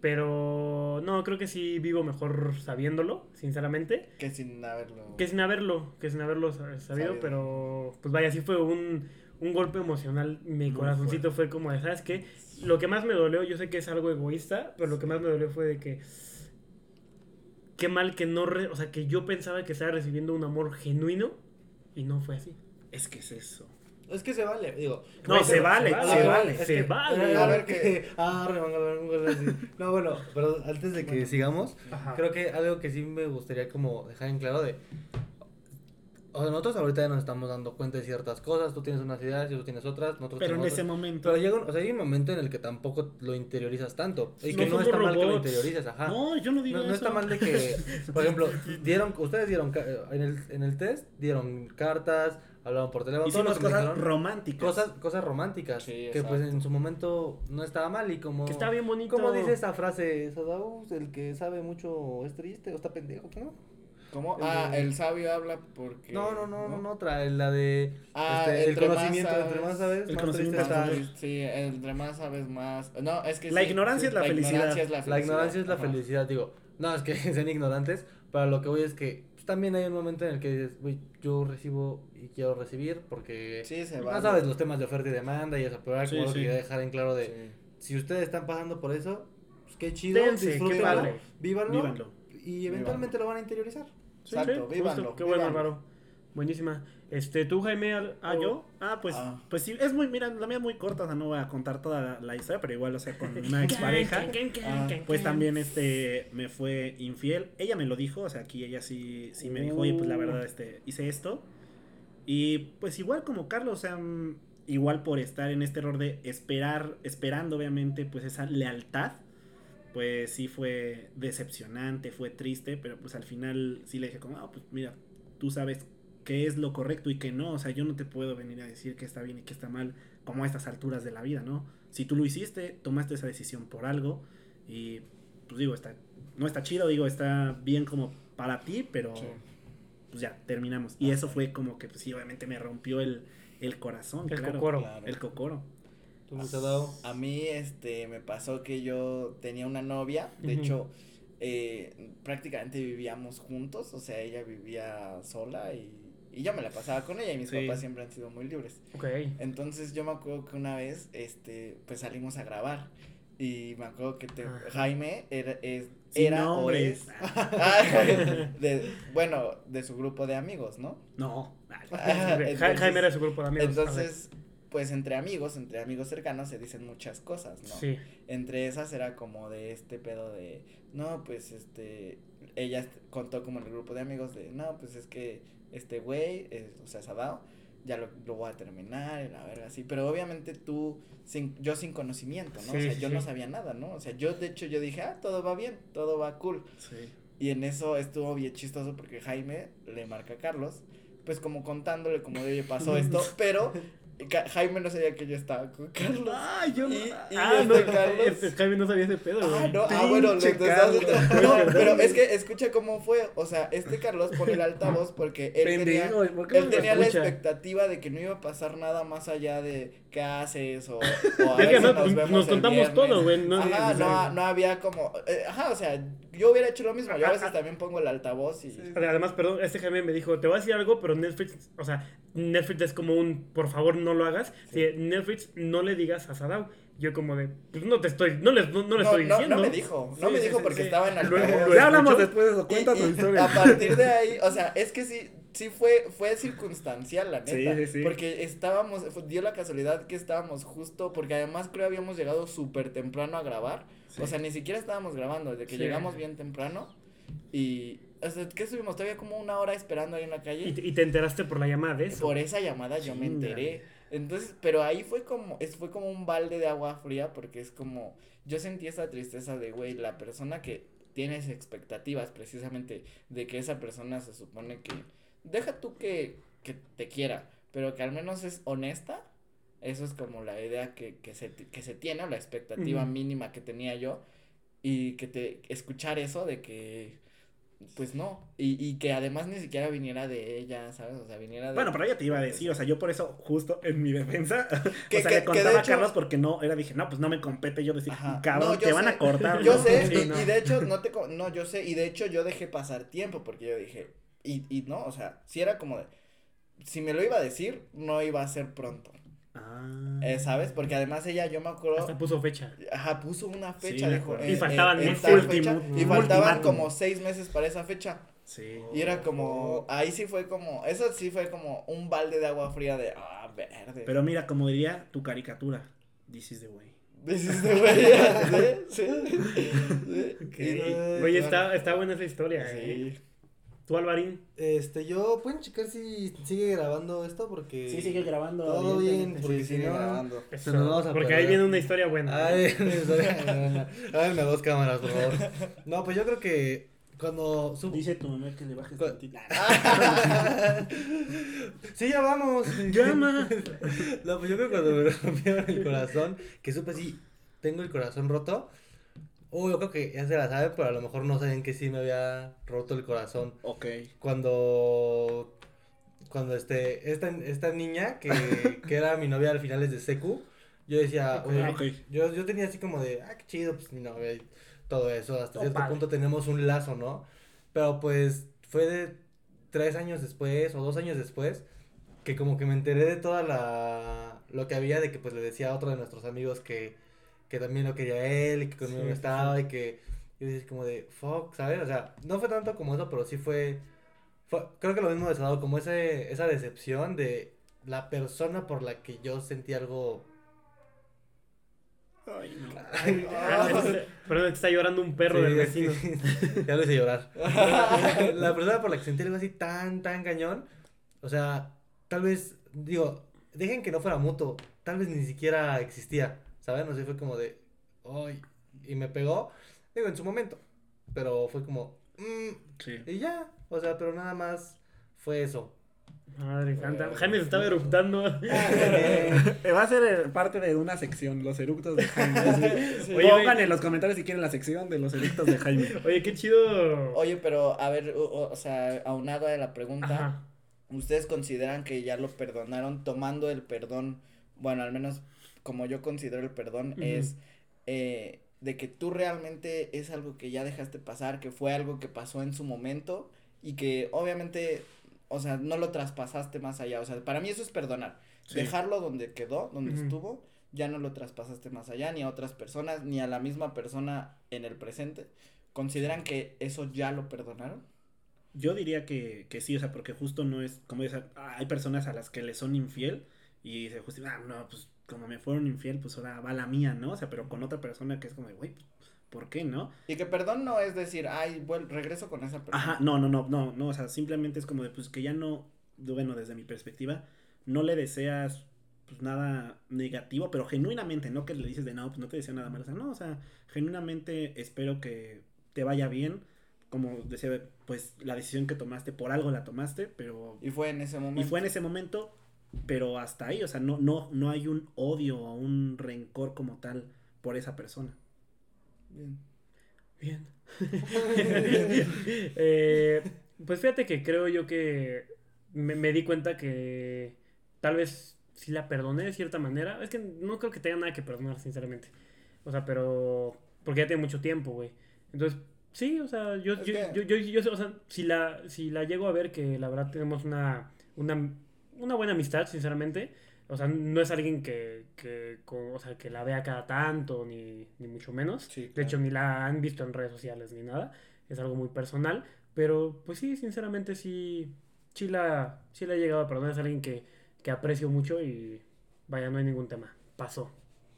Pero no, creo que sí vivo mejor sabiéndolo, sinceramente. Que sin haberlo. Que sin haberlo, que sin haberlo sa- sabido, Sabido. pero pues vaya, sí fue un, un golpe emocional. Mi Muy corazoncito fue como de, ¿sabes qué? Lo que más me dolió, yo sé que es algo egoísta, pero lo que más me dolió fue de que... Qué mal que no... re- o sea, que yo pensaba que estaba recibiendo un amor genuino y no fue así. Es que es eso. Es que se vale, digo. No, se pero vale, se se vale, se que- vale. a ver qué- Ah. No, bueno, pero antes de que sigamos, Ajá. creo que algo que sí me gustaría como dejar en claro de... O sea, nosotros ahorita ya nos estamos dando cuenta de ciertas cosas, tú tienes unas ideas y tú tienes otras, nosotros Pero en ese momento. Pero llega un, o sea, hay un momento en el que tampoco lo interiorizas tanto. Y que No no, está mal que lo interiorices, ajá. No, yo no digo No, no está mal de que, por ejemplo, dieron, ustedes dieron, ca- en el, en el test, dieron cartas, hablaban por teléfono, Hicimos cosas dijeron, románticas. cosas, cosas románticas, Sí, que pues en su momento no estaba mal y como... Que está bien bonito. ¿Cómo dice esa frase? Sadao, el que sabe mucho es triste o está pendejo, ¿cómo? ¿Cómo? El Ah, de- el sabio habla porque. No, no, no, no, no, otra, la de Ah, este, el entre más conocimiento, sabes- entre más sabes, el más conocimiento triste Más Sí, entre más sabes más. No, es que. La sí, ignorancia es la felicidad. ignorancia es la La felicidad. ignorancia es la Ajá. felicidad, digo. No, es que sean ignorantes, pero lo que voy es que pues, también hay un momento en el que dices, güey, yo recibo y quiero recibir porque Sí, se no va. sabes los temas de oferta y demanda y eso, pero Sí, como sí. quería dejar en claro de, Sí. si ustedes están pasando por eso, pues qué chido, Dense, qué disfrútenlo, padre. vívanlo, Vívanlo. y eventualmente lo van a interiorizar. Sí, Exacto, sí, justo. vívanlo, Qué bueno. Álvaro. Buenísima. Este, tú, Jaime. al- Ah, yo. Ah, pues, Ah. pues sí, es muy, mira, la mía es muy corta, o sea, no voy a contar toda la, la historia, pero igual, o sea, con una expareja, Ah, pues también, este, me fue infiel. Ella me lo dijo, o sea, aquí ella sí, sí me dijo, oye, pues la verdad, este, hice esto. Y pues igual como Carlos, o sea, igual por estar en este error de esperar, esperando obviamente, pues esa lealtad, pues sí fue decepcionante, fue triste, pero pues al final sí le dije como, ah, pues mira, tú sabes qué es lo correcto y qué no, o sea, yo no te puedo venir a decir que está bien y que está mal como a estas alturas de la vida, ¿no? Si tú lo hiciste, tomaste esa decisión por algo y pues digo, está no está chido, digo, está bien como para ti, pero Sí. pues ya terminamos. Y eso fue como que pues sí, obviamente me rompió el, el corazón, El claro, cocoro. Claro. el cocoro. ¿Tú, Sadao? A mí, este, me pasó que yo tenía una novia, de hecho, eh, prácticamente vivíamos juntos, o sea, ella vivía sola y, y yo me la pasaba con ella y mis Sí. papás siempre han sido muy libres. Ok. Entonces yo me acuerdo que una vez, este, pues salimos a grabar y me acuerdo que te- Ajá. Jaime era, es, era o nombres. es, Ah, de, bueno, de su grupo de amigos, ¿no? No. Jaime era su grupo de amigos. Entonces, pues entre amigos, entre amigos cercanos se dicen muchas cosas, ¿no? Sí. Entre esas era como de este pedo de, no, pues este, ella contó como en el grupo de amigos de, no, pues es que este güey, eh, o sea, Sadao, ya lo, lo voy a terminar, y la verga, así, pero obviamente tú, sin, yo sin conocimiento, ¿no? o Sí, sea, sí, yo no sí. sabía nada, ¿no? O sea, yo de hecho yo dije, ah, todo va bien, todo va cool. Sí. Y en eso estuvo bien chistoso porque Jaime le marca a Carlos, pues como contándole como de, oye, pasó esto, pero Jaime no sabía que yo estaba con Carlos. Ay, yo no. Y- y Ah, este no, Carlos- este Jaime no sabía ese pedo, Ah, güey. no, ah, bueno, lo Pinche te Carlos. estás- No, pero es que escucha cómo fue. O sea, este Carlos pone el altavoz porque él tenía, ¿por él tenía la expectativa de que no iba a pasar nada más allá de qué haces o, o a Es ver que si no, nos nos, vemos el contamos todo, güey. No, Ajá, no, no había como, eh, ajá, o sea, yo hubiera hecho lo mismo, yo a veces también pongo el altavoz y, Además, perdón, este Jaime me dijo, te voy a decir algo, pero Netflix, o sea, Netflix es como un, por favor, no lo hagas. Sí. Si Netflix, no le digas a Sadao. Yo como de, pues no te estoy, no le, no, no le no, estoy diciendo. no me dijo, no Sí, me sí, dijo sí, porque sí. estaba en Luego- altavoz. luego- Ya hablamos después de eso, cuenta Y- tu y historia. A partir de ahí, o sea, es que sí, sí fue, fue circunstancial, la neta. sí, sí. Porque estábamos, dio la casualidad que estábamos justo, porque además creo habíamos llegado súper temprano a grabar. O sea, ni siquiera estábamos grabando, desde que llegamos bien temprano. Y, o sea, ¿qué estuvimos? Todavía como una hora esperando ahí en la calle. Y, te- y te enteraste por la llamada de eso. Por esa llamada yo me enteré. Entonces, pero ahí fue como, es, fue como un balde de agua fría porque es como, yo sentí esa tristeza de, güey, la persona que tienes expectativas precisamente de que esa persona se supone que, deja tú que, que te quiera, pero que al menos es honesta. Eso es como la idea que, que, se, que se tiene, o la expectativa mínima que tenía yo. Y que te, escuchar eso de que pues no. Y, y que además ni siquiera viniera de ella, ¿sabes? O sea, viniera de. Bueno, pero ella te iba a decir, o sea, yo por eso, justo en mi defensa, Que- o sea, que- le contaba a Carlos porque no, era, dije, no, pues no me compete yo decir, Ajá. cabrón, No, te van a cortar. Yo ¿no? sé, Sí, y, no. y de hecho, no te. No, yo sé, y de hecho yo dejé pasar tiempo porque yo dije. Y, y no, o sea, si era como de. Si me lo iba a decir, no iba a ser pronto. Ah. eh, ¿Sabes? Porque además ella, yo me acuerdo. Hasta puso fecha. Ajá, puso una Sí, fecha, dijo. acuerdo. Y eh, faltaban eh, fecha, Y faltaban como seis meses para esa fecha. Sí. Y era como, ahí sí fue como, eso sí fue como un balde de agua fría de, ah, verde. Pero mira, como diría tu caricatura, this is the way. Dices, güey, sí, sí, sí. Y- Oye, bueno, está, está buena esa historia, ¿eh? Sí. ¿Tú, Alvarín? Este, yo, ¿pueden checar si sigue grabando esto? Porque... Sí, sigue grabando. Todo bien, porque Sí, si sigue no- grabando. Eso, nos vamos a porque perder. ahí viene una historia buena. Ay, háganme dos cámaras, por favor. No, pues yo creo que cuando... supo- Dice tu mamá que le bajes Cu- tantito. sí, ya vamos. Llama. No, pues yo creo que cuando me rompieron el corazón, que supe así, tengo el corazón roto. Uy, yo creo que ya se la saben, pero a lo mejor no saben que sí me había roto el corazón. Ok. Cuando. Cuando este. Esta, esta niña, que, que era mi novia al finales de secu, yo decía, Ok. "Oye, Ok. yo, yo tenía así como de, ah, qué chido, pues mi novia y todo eso. Hasta Todo cierto padre. punto tenemos un lazo, ¿no? Pero pues fue de tres años después o dos años después que como que me enteré de toda la lo que había de que pues le decía a otro de nuestros amigos que, que también lo quería él y que conmigo Sí, sí, estaba y que yo decía como de fuck, ¿sabes? O sea, no fue tanto como eso, pero sí fue, fue creo que lo mismo de ese lado, como ese, esa decepción de la persona por la que yo sentí algo Ay, no. Ah, es- Perdón, está llorando un perro Sí, del vecino. sí. ya lo hice llorar. la, la persona por la que sentí algo así tan, tan cañón, o sea, tal vez, digo, dejen que no fuera mutuo, tal vez ni siquiera existía, ¿saben? O sea, fue como de, ay, y me pegó, digo, en su momento, pero fue como, mm, Sí. y ya, o sea, pero nada más fue eso. Madre santa. Jaime se estaba eruptando. Eh, va a ser eh, parte de una sección, los eructos de Jaime. Sí. Oye, Oye, Pongan oye. en los comentarios si quieren la sección de los eructos de Jaime. Oye, qué chido. Oye, pero a ver, o, o- o sea, aunado a la pregunta, Ajá. ¿ustedes consideran que ya lo perdonaron tomando el perdón? Bueno, al menos como yo considero el perdón es eh, de que tú realmente es algo que ya dejaste pasar, que fue algo que pasó en su momento y que obviamente, o sea, no lo traspasaste más allá. O sea, para mí eso es perdonar. Sí. Dejarlo donde quedó, donde estuvo, ya no lo traspasaste más allá, ni a otras personas, ni a la misma persona en el presente. ¿Consideran que eso ya lo perdonaron? Yo diría que, que sí, o sea, porque justo no es, como dices, hay personas a las que le son infiel y se justifican, ah, no, pues como me fueron infiel, pues ahora va la mía, ¿no? O sea, pero con otra persona que es como, güey, ¿por qué no? Y que perdón no es decir, ay, vuel regreso con esa persona. Ajá, no, no, no, no, no, o sea, simplemente es como de, pues que ya no, bueno, desde mi perspectiva, no le deseas, pues nada negativo, pero genuinamente, no que le dices de, no, pues no te deseo nada malo, o sea, no, o sea, genuinamente espero que te vaya bien, como decía, pues la decisión que tomaste, por algo la tomaste, pero Y fue en ese momento. Y fue en ese momento, pero hasta ahí, o sea, no, no, no hay un odio o un rencor como tal por esa persona. Bien. Bien. Eh, pues fíjate que creo yo que me, me di cuenta que tal vez sí la perdoné de cierta manera. Es que no creo que tenga nada que perdonar, sinceramente. O sea, pero... Porque ya tiene mucho tiempo, güey. Entonces, sí, o sea, yo, yo, yo, yo- o sea, si la, si la llego a ver que la verdad tenemos una, una, una buena amistad, sinceramente. O sea, no es alguien que, que, o sea, que la vea cada tanto, ni, ni mucho menos. Sí, De hecho, ni la han visto en redes sociales ni nada. Es algo muy personal. Pero, pues sí, sinceramente sí, sí la, sí la he llegado a perdonar. Es alguien que, que aprecio mucho y vaya, no hay ningún tema. Pasó.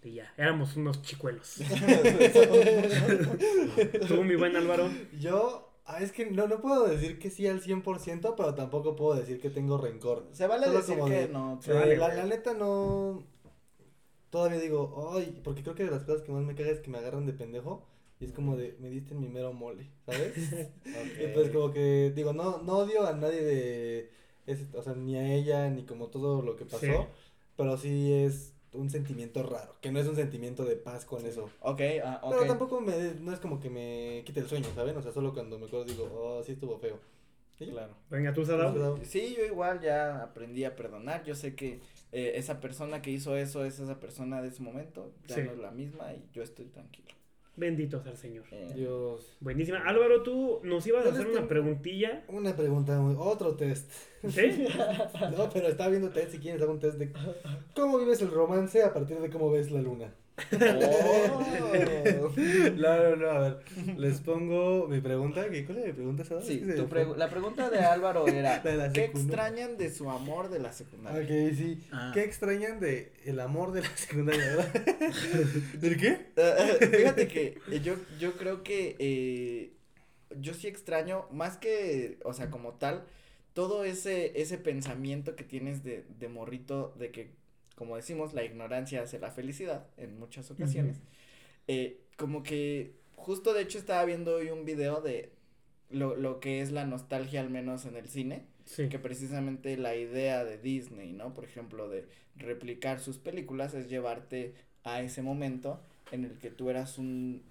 Y ya, éramos unos chicuelos. Tú, mi buen Álvaro. Yo, ah, es que no, no puedo decir que sí al 100%, pero tampoco puedo decir que tengo rencor. Se vale Solo decir como que de- no. Se vale, la, la neta no. Todavía digo, ay, porque creo que de las cosas que más me caga es que me agarran de pendejo. Y es como de, me diste en mi mero mole, ¿sabes? Y pues como que, digo, no, no odio a nadie de, ese- o sea, ni a ella, ni como todo lo que pasó. Sí. Pero sí es, un sentimiento raro, que no es un sentimiento de paz con eso. Ok, ah, ok. Pero tampoco me, no es como que me quite el sueño, ¿saben? O sea, solo cuando me acuerdo digo, oh, sí estuvo feo. ¿Y ya? Claro. Venga, tú, ¿Tú, Sadao. Sadao? Sí, yo igual ya aprendí a perdonar. Yo sé que eh, esa persona que hizo eso es esa persona de ese momento. Ya Sí. no es la misma y yo estoy tranquilo. Bendito sea el Señor. Eh, Dios. Buenísima. Álvaro, tú nos ibas a hacer una preguntilla. Una pregunta, otro test. ¿Sí? No, pero estaba viendo test, si quieres, hago un test de cómo vives el romance a partir de cómo ves la luna. Oh. No, no, no, a ver, les pongo mi pregunta, ¿qué, ¿cuál es mi pregunta? Sí, tu pregu- la pregunta de Álvaro era, La de la ¿qué extrañan de su amor de la secundaria? Ok, sí. Ah. ¿Qué extrañan de el amor de la secundaria, verdad? ¿Del qué? Eh, Fíjate que eh, yo, yo creo que eh, yo sí extraño, más que, o sea, como tal, todo ese, ese pensamiento que tienes de, de morrito, de que, como decimos, la ignorancia hace la felicidad en muchas ocasiones. Eh, como que, justo de hecho estaba viendo hoy un video de lo, lo que es la nostalgia, al menos en el cine Sí. que precisamente la idea de Disney, ¿no? Por ejemplo, de replicar sus películas es llevarte a ese momento en el que tú eras un,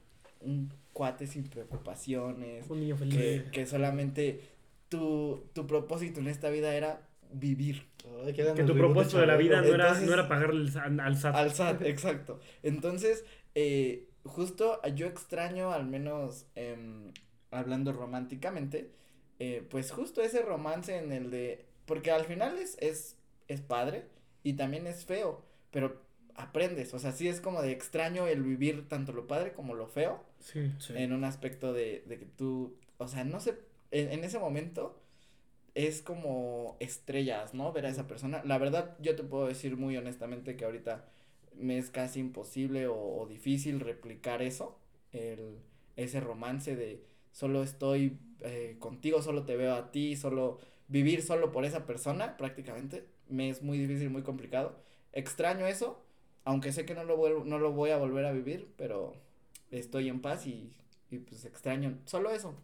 un cuate sin preocupaciones, Un niño feliz. que, que solamente tu, tu propósito en esta vida era vivir. Ay, Que tu propósito de la vida no era, Entonces- no era pagarle al SAT. Al SAT, exacto. Entonces, eh, justo yo extraño, al menos em, hablando románticamente, eh, pues justo ese romance en el de, porque al final es, es, es padre y también es feo, pero aprendes, o sea, sí es como de extraño el vivir tanto lo padre como lo feo Sí. Sí. en un aspecto de, de que tú, o sea, no sé, en, en ese momento es como estrellas, ¿no? Ver a esa persona. La verdad, yo te puedo decir muy honestamente que ahorita me es casi imposible o, o difícil replicar eso, el, ese romance de solo estoy eh, contigo, solo te veo a ti, solo vivir solo por esa persona, prácticamente, me es muy difícil, muy complicado. Extraño eso, aunque sé que no lo, vuelvo, no lo voy a volver a vivir, pero estoy en paz y, y pues extraño solo eso.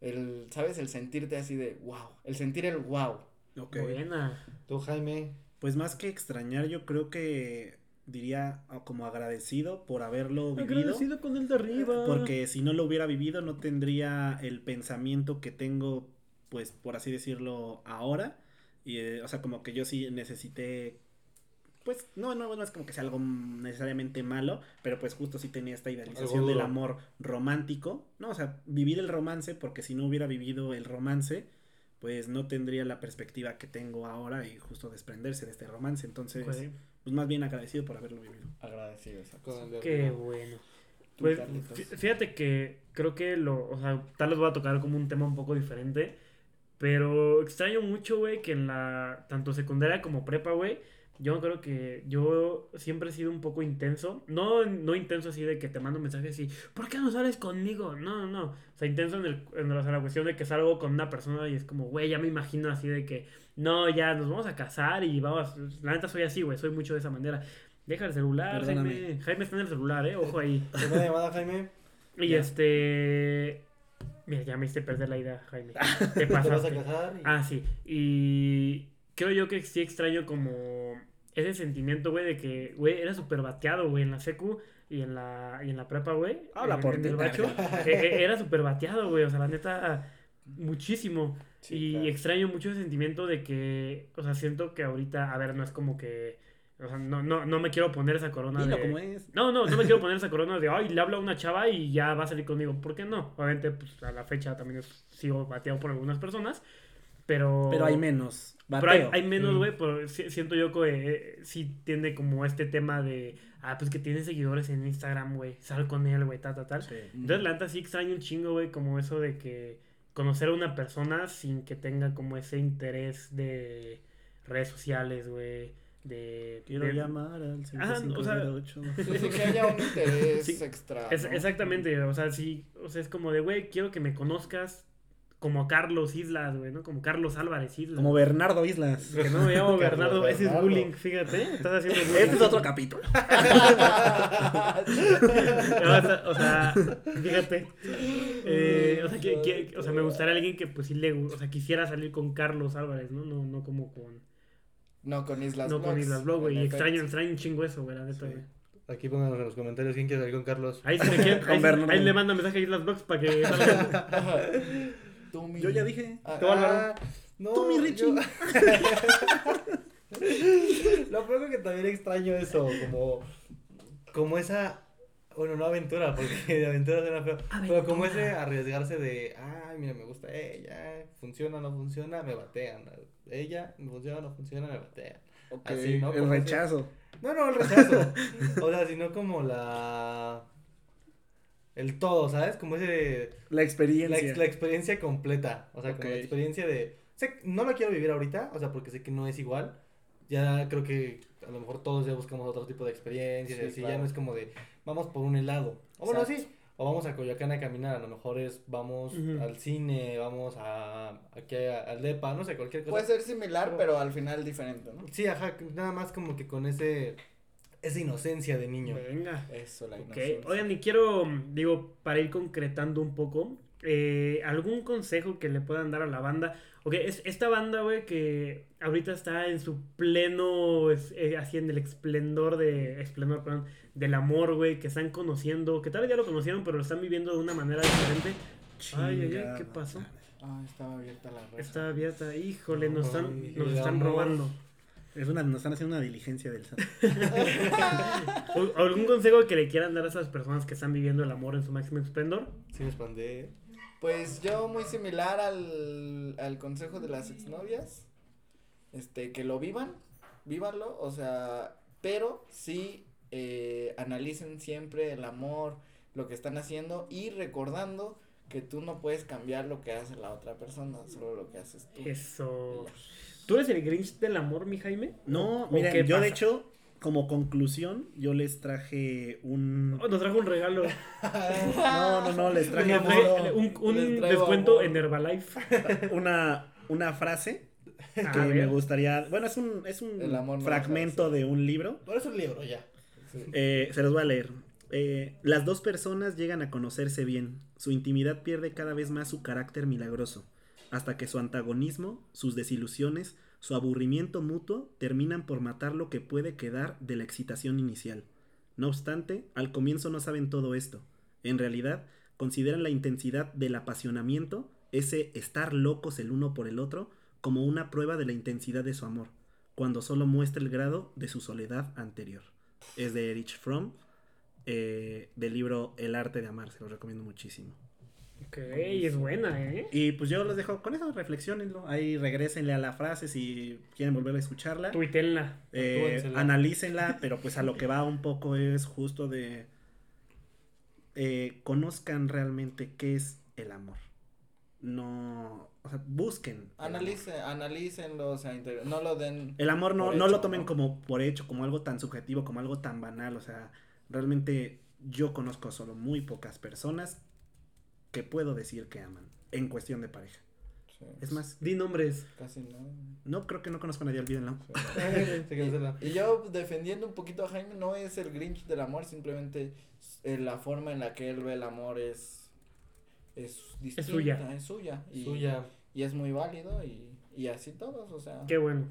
El, ¿sabes? El sentirte así de wow, el sentir el wow. Ok. Buena. Tú, Jaime. Pues más que extrañar, yo creo que diría ah, como agradecido por haberlo vivido. Agradecido con el de arriba. Porque si no lo hubiera vivido, no tendría el pensamiento que tengo, pues por así decirlo, ahora. Y, eh, o sea, como que yo sí necesité. Pues no, no, no es como que sea algo necesariamente malo, pero pues justo sí tenía esta idealización del amor romántico, ¿no? O sea, vivir el romance, porque si no hubiera vivido el romance, pues no tendría la perspectiva que tengo ahora y justo desprenderse de este romance. Entonces, pues más bien agradecido por haberlo vivido. Agradecido, de Qué bueno. Pues fíjate que creo que lo, o sea, tal vez voy a tocar como un tema un poco diferente, pero extraño mucho, güey, que en la, tanto secundaria como prepa, güey, yo creo que yo siempre he sido un poco intenso, no, no intenso así de que te mando mensajes y, ¿por qué no sales conmigo? No, no, no, o sea, intenso en, el, en la cuestión de que salgo con una persona y es como, güey, ya me imagino así de que, no, ya nos vamos a casar y vamos, la neta soy así, güey, soy mucho de esa manera. Deja el celular, Perdóname. Jaime. Jaime está en el celular, eh, ojo ahí. Primera llamada, Jaime. Y Ya. este. Mira, ya me hiciste perder la idea, Jaime. Te Te vas a pasaste. casar. y- Ah, sí. Y creo yo que sí extraño como ese sentimiento, güey, de que, güey, era súper bateado, güey, en la secu y en la, y en la prepa, güey. Habla en, por en ti, el bacho. eh, eh, era súper bateado, güey. O sea, la neta, muchísimo. Sí, y claro. extraño mucho ese sentimiento de que, o sea, siento que ahorita, a ver, no es como que, o sea, no, no, no me quiero poner esa corona Dilo de... como es. No, no, no me quiero poner esa corona de, ay, le hablo a una chava y ya va a salir conmigo. ¿Por qué no? Obviamente, pues a la fecha también es- sigo bateado por algunas personas, pero... Pero hay menos. Pero hay, bateo. hay menos, Mm. güey, pero si- siento yo que eh, sí tiene como este tema de, ah, pues que tiene seguidores en Instagram, güey, sal con él, güey, tal, tal, tal. Sí. Entonces, la neta sí extraño un chingo, güey, como eso de que conocer a una persona sin que tenga como ese interés de redes sociales, güey, de... Quiero de- llamar al Ajá, o sea, 5508. Que haya un interés Sí, extra. Es- ¿no? Exactamente, o sea, sí, o sea, es como de, güey, quiero que me conozcas como Carlos Islas, güey, ¿no? Como Carlos Álvarez Islas. Como Bernardo Islas. Que no me llamo Bernardo, ese es bullying, fíjate, estás haciendo bullying. Este es otro capítulo. No, o sea- o sea, fíjate. Eh, o, sea, que, que- o sea, me gustaría alguien que pues sí le o sea, quisiera salir con Carlos Álvarez, ¿no? No, no como con No con Islas no Blogs. con Islas Blog, güey. Y extraño, extraño un chingo eso, güey, la neta, Sí. güey. Aquí pónganos en los comentarios quién quiere salir con Carlos. Ahí, quieren- Con ahí, ahí le manda mensaje a Islas Blogs para que salga. Ajá. Tú, mi- Yo ya dije. Ah, Tú, Álvaro. ah, no, Tú, mi Richie. yo- Lo peor es que también extraño eso, como, como esa, bueno, no aventura, porque de aventura suena feo, pero como ese arriesgarse de, ay, mira, me gusta ella, funciona o no funciona, me batean, ella, me funciona o no funciona, me batean. Ok. Así, ¿no? El Como ese- rechazo. No, no, el rechazo. o sea, sino como la... El todo, ¿sabes? Como ese... La experiencia. ex- la experiencia completa. O sea, como la experiencia de. sé- no la quiero vivir ahorita, o sea, porque sé que no es igual. Ya creo que a lo mejor todos ya buscamos otro tipo de experiencias. Sí, y así claro. ya no es como de vamos por un helado. O bueno, Exacto. sí. O vamos a Coyoacán a caminar. A lo mejor es vamos al cine, vamos a aquí a- al DEPA, no sé, cualquier cosa. Puede ser similar, Pero- pero al final diferente, ¿no? Sí, ajá, nada más como que con ese. Esa inocencia de niño. Venga. Eso, la Ok, inocencia. oigan, y quiero, digo, para ir concretando un poco, eh, algún consejo que le puedan dar a la banda. Ok, es esta banda, güey, que ahorita está en su pleno, es- eh, así en el esplendor de, esplendor, perdón, del amor, güey, que están conociendo, que tal vez ya lo conocieron, pero lo están viviendo de una manera diferente. Ay, ay, ay, ¿qué pasó? Ah, estaba abierta la red. Está abierta, híjole, nos están, nos están amor. robando. Es una, nos están haciendo una diligencia del SAT. O- ¿Algún consejo que le quieran dar a esas personas que están viviendo el amor en su máximo esplendor? Sí, expandé. Pues yo muy similar al, al consejo de las exnovias. Este, que lo vivan, vívanlo, o sea, pero sí eh, analicen siempre el amor, lo que están haciendo y recordando que tú no puedes cambiar lo que hace la otra persona, solo lo que haces tú. Eso. ¿Tú eres el Grinch del amor, mi Jaime? No, ¿O miren, qué yo de hecho, como conclusión, yo les traje un. Oh, nos trajo un regalo. No, no, no, les traje un- un, un Les descuento amor. en Herbalife. una, una frase A que me gustaría. Bueno, es un, es un fragmento de un libro. Por eso el libro, ya. Eh, se los voy a leer. Eh, las dos personas llegan a conocerse bien. Su intimidad pierde cada vez más su carácter milagroso, hasta que su antagonismo, sus desilusiones, su aburrimiento mutuo terminan por matar lo que puede quedar de la excitación inicial. No obstante, al comienzo no saben todo esto. En realidad, consideran la intensidad del apasionamiento, ese estar locos el uno por el otro, como una prueba de la intensidad de su amor, cuando solo muestra el grado de su soledad anterior es de Erich Fromm, eh, del libro El arte de amar, se los recomiendo muchísimo. Ok, es buena, ¿eh? Y pues yo los dejo con eso, reflexionenlo, ahí regresenle a la frase si quieren volver a escucharla, Tuitenla. eh, analícenla, pero pues a lo que va un poco es justo de eh, conozcan realmente qué es el amor. No, o sea, busquen. analícenlo, o sea, inter- no lo den. El amor no, no lo tomen ¿no? como por hecho, como algo tan subjetivo, como algo tan banal. O sea, realmente yo conozco solo muy pocas personas que puedo decir que aman en cuestión de pareja. Sí, Es más, Di nombres. casi no. no creo que no conozco a nadie, olvídenlo. Cancela. Y yo defendiendo un poquito a Jaime, no es el Grinch del amor, simplemente eh, la forma en la que él ve el amor es es distinta, suya. es suya y, Suya. y es muy válido y, y así todos, o sea, Qué bueno.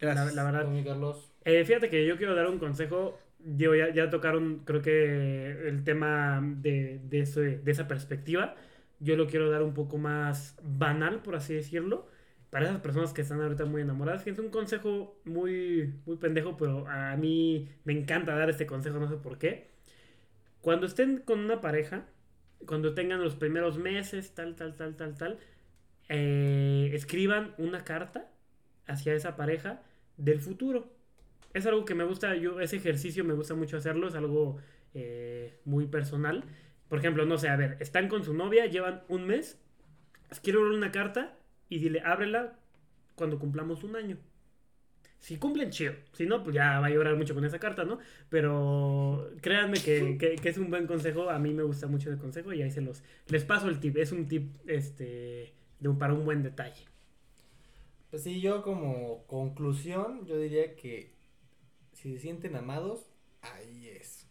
La, Gracias. la verdad. Tommy Carlos. Eh, fíjate que yo quiero dar un consejo. Digo, ya, ya tocaron, creo que el tema de, de, ese- de esa perspectiva. Yo lo quiero dar un poco más banal, por así decirlo. Para esas personas que están ahorita muy enamoradas. Que es un consejo muy, muy pendejo, pero a mí me encanta dar este consejo, no sé por qué. Cuando estén con una pareja, cuando tengan los primeros meses, tal, tal, tal, tal, tal, eh, escriban una carta hacia esa pareja del futuro. Es algo que me gusta, yo ese ejercicio me gusta mucho hacerlo, es algo eh, muy personal. Por ejemplo, no sé, a ver, están con su novia, llevan un mes, escribe una carta y dile, ábrela cuando cumplamos un año. Si cumplen, chido. Si no, pues ya va a llorar mucho con esa carta, ¿no? Pero créanme que, que- que es un buen consejo. A mí me gusta mucho el consejo y ahí se los... Les paso el tip. Es un tip este, de un, para un buen detalle. Pues sí, yo como conclusión, yo diría que si se sienten amados, ahí es.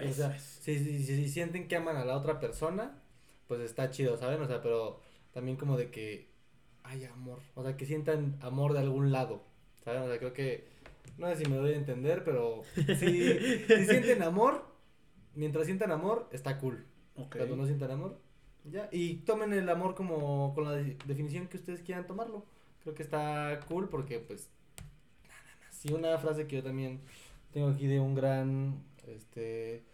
O sea, si, si, si- si sienten que aman a la otra persona, pues está chido, ¿saben? O sea, pero también como de que hay amor. O sea, que sientan amor de algún lado, ¿Saben? O sea, creo que, no sé si me doy a entender, pero si, si sienten amor, mientras sientan amor, está cool. Ok. Cuando no sientan amor, ya. Y tomen el amor como con la de- definición que ustedes quieran tomarlo. Creo que está cool porque, pues, Y una frase que yo también tengo aquí de un gran, este,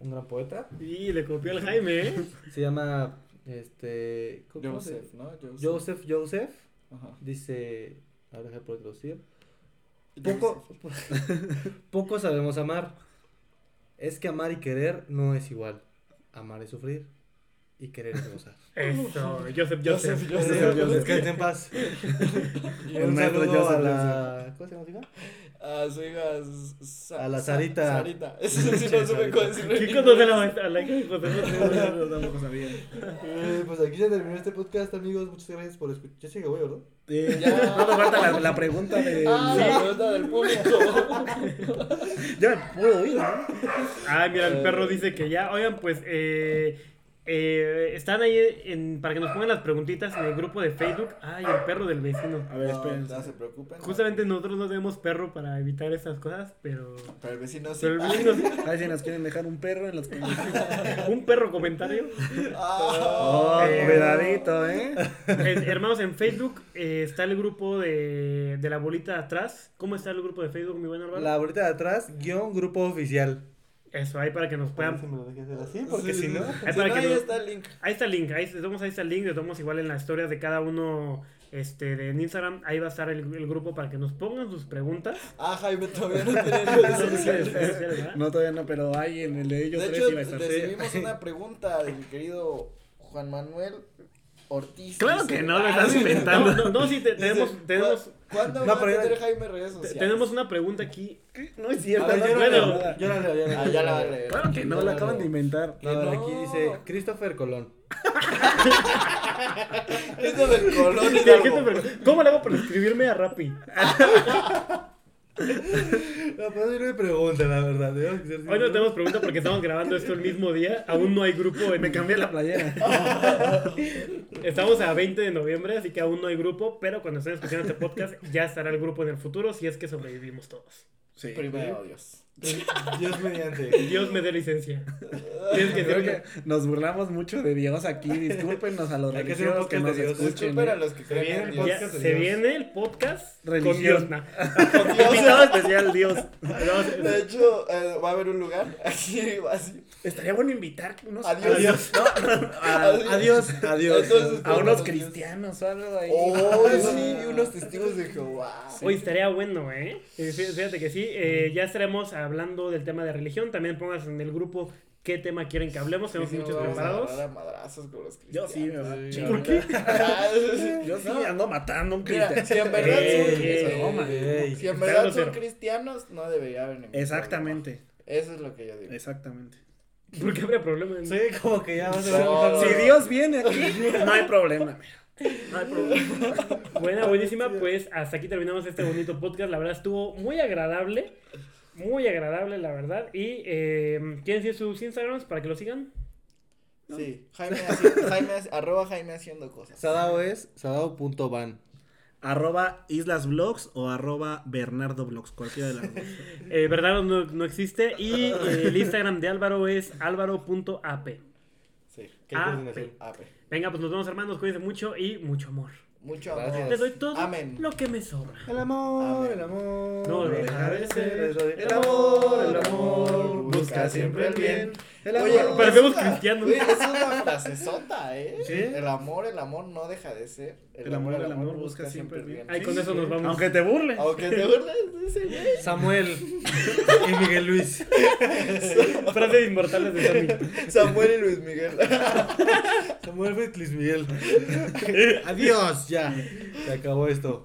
un gran poeta. Y le copió al Jaime, ¿eh? Se llama, este, ¿cómo se- Joseph, ¿no? Joseph. Joseph Joseph. Ajá. Dice, ahora deja por traducir. Poco, poco sabemos amar. Es que amar y querer no es igual. Amar es sufrir y querer gozar. Eso, Joseph, Joseph. Joseph, Joseph, Descanse en paz. El un maestro saludo a Joseph, la... ¿Cómo se llama? A su hija. Sa- A la Sa- Sarita. Sarita. Eso sí no supe cómo decirlo. ¿Quién conoce a la, hija de José? No, tampoco sabía. Eh, pues aquí se terminó este podcast, amigos. Muchas gracias por escuchar. Ya sigue, güey, ¿verdad? Eh, Ya. No me falta la, la pregunta de. Ah, la pregunta del público. Ya me puedo ir, ¿no? Ah, mira, el perro dice que ya. Oigan, pues, eh, eh, están ahí en, para que nos pongan las preguntitas en el grupo de Facebook. Ay, el perro del vecino. A ver, No, esperen. no se preocupen. Justamente nosotros no tenemos perro para evitar esas cosas, pero... Pero el vecino sí. Pero el vecino sí. A ver si nos quieren dejar un perro en los comentarios. Un perro comentario. Oh, Eh, cuidadito, ¿eh? Eh, hermanos, en Facebook eh, está el grupo de, de la bolita de atrás. ¿Cómo está el grupo de Facebook, mi buen Álvaro? La bolita de atrás, guion grupo oficial. Eso, ahí para que nos puedan... así, porque si no... Ahí Si para no, que ahí nos- está el link. Ahí está el link, ahí estamos, ahí está el link, le tomamos igual en las historias de cada uno este, de en Instagram, ahí va a estar el, el grupo para que nos pongan sus preguntas. Ah, Jaime todavía no tiene. No, todavía no, pero hay en el de ellos De tres hecho, iba a estar. recibimos una pregunta del querido Juan Manuel Ortiz. Claro que no, lo ah, estás inventando. No, no, no, sí, te- Dice, tenemos, "¿Cu- tenemos, ¿Cuándo No, va a pero ya- tener Jaime redes sociales? tenemos una pregunta aquí. No es cierto, ver, no yo, la bueno. leo, yo la leo, yo la Ah, ya la va a leer. Claro que no, la acaban de inventar. No, aquí dice Christopher Colón. Del colón. ¿Cómo le hago para escribirme a Rappi? No, pues no me pregunta, la verdad. ser Hoy no tenemos pregunta porque estamos grabando esto el mismo día. Aún no hay grupo. En, Me cambié la playera. Estamos a 20 de noviembre, así que aún no hay grupo. Pero cuando estén escuchando este podcast, ya estará el grupo en el futuro si es que sobrevivimos todos. Sí. Primero, Dios. Dios mediante. Dios me dé licencia. Que Creo que nos burlamos mucho de Dios aquí. Discúlpenos a los Hay que religiosos que podcast nos de Dios. escuchen. Disculpen a ¿eh? los que Se viene creen el Dios. Podcast se Dios. viene el podcast con Religión. Dios. nah. Con Dios. Invitado especial, Dios. De hecho, eh, va a haber un lugar aquí, así. Estaría bueno invitar unos, Adiós. adiós, ¿no? A- Adiós. adiós, adiós. Entonces, a unos Dios. cristianos o algo ahí. Oh, sí, unos testigos de Jehová. Hoy estaría bueno, ¿eh? Eh, fí- Fíjate que sí. eh, ya estaremos hablando del tema de religión. También pongas en el grupo qué tema quieren que hablemos. Tenemos Sí, sí, muchos preparados. agarrar a madrazos con los Yo sí, me va. Sí, ¿Por qué? Ah, Yo sí ando matando a un Mira, cristiano. si en verdad Ey, son, ey, si en verdad son cristianos, no debería haber ningún Exactamente, problema. Eso es lo que yo digo. exactamente. ¿Por qué habría problema? Sí, como que ya vas a ver. No. Si Dios viene aquí, no hay problema. No hay problema. Buena, buenísima. Pues hasta aquí terminamos este bonito podcast. La verdad estuvo muy agradable. Muy agradable, la verdad. Y eh, ¿quieren decir sus Instagrams para que lo sigan? Sí, Jaime, Jaime, arroba Jaime haciendo cosas. Sadao es sadao.van. Arroba Islas Vlogs o arroba Bernardo Vlogs, cualquiera de las dos. Eh, verdad no, no existe. Y eh, el Instagram de Álvaro es álvaro.ap. Sí, ¿Qué coordinación? AP. Venga, pues nos vemos hermanos. Cuídense mucho y mucho amor. Mucho Gracias. amor. Les doy todo Amén. lo que me sobra. El amor, Amén. el amor. No deja de ser. El amor, el amor. Busca siempre el bien. El amor. Oye, Parecemos es una- cristianos. Güey, es una frasezota, ¿eh? ¿Sí? El amor, el amor no deja de ser. El amor, el amor busca siempre bien. Ay, con eso nos vamos. Aunque te burles. Aunque te burles ese güey. Samuel y Miguel Luis. Frases inmortales de Sammy. Samuel y Luis Miguel. Samuel Luis Miguel. Adiós, ya. Se acabó esto.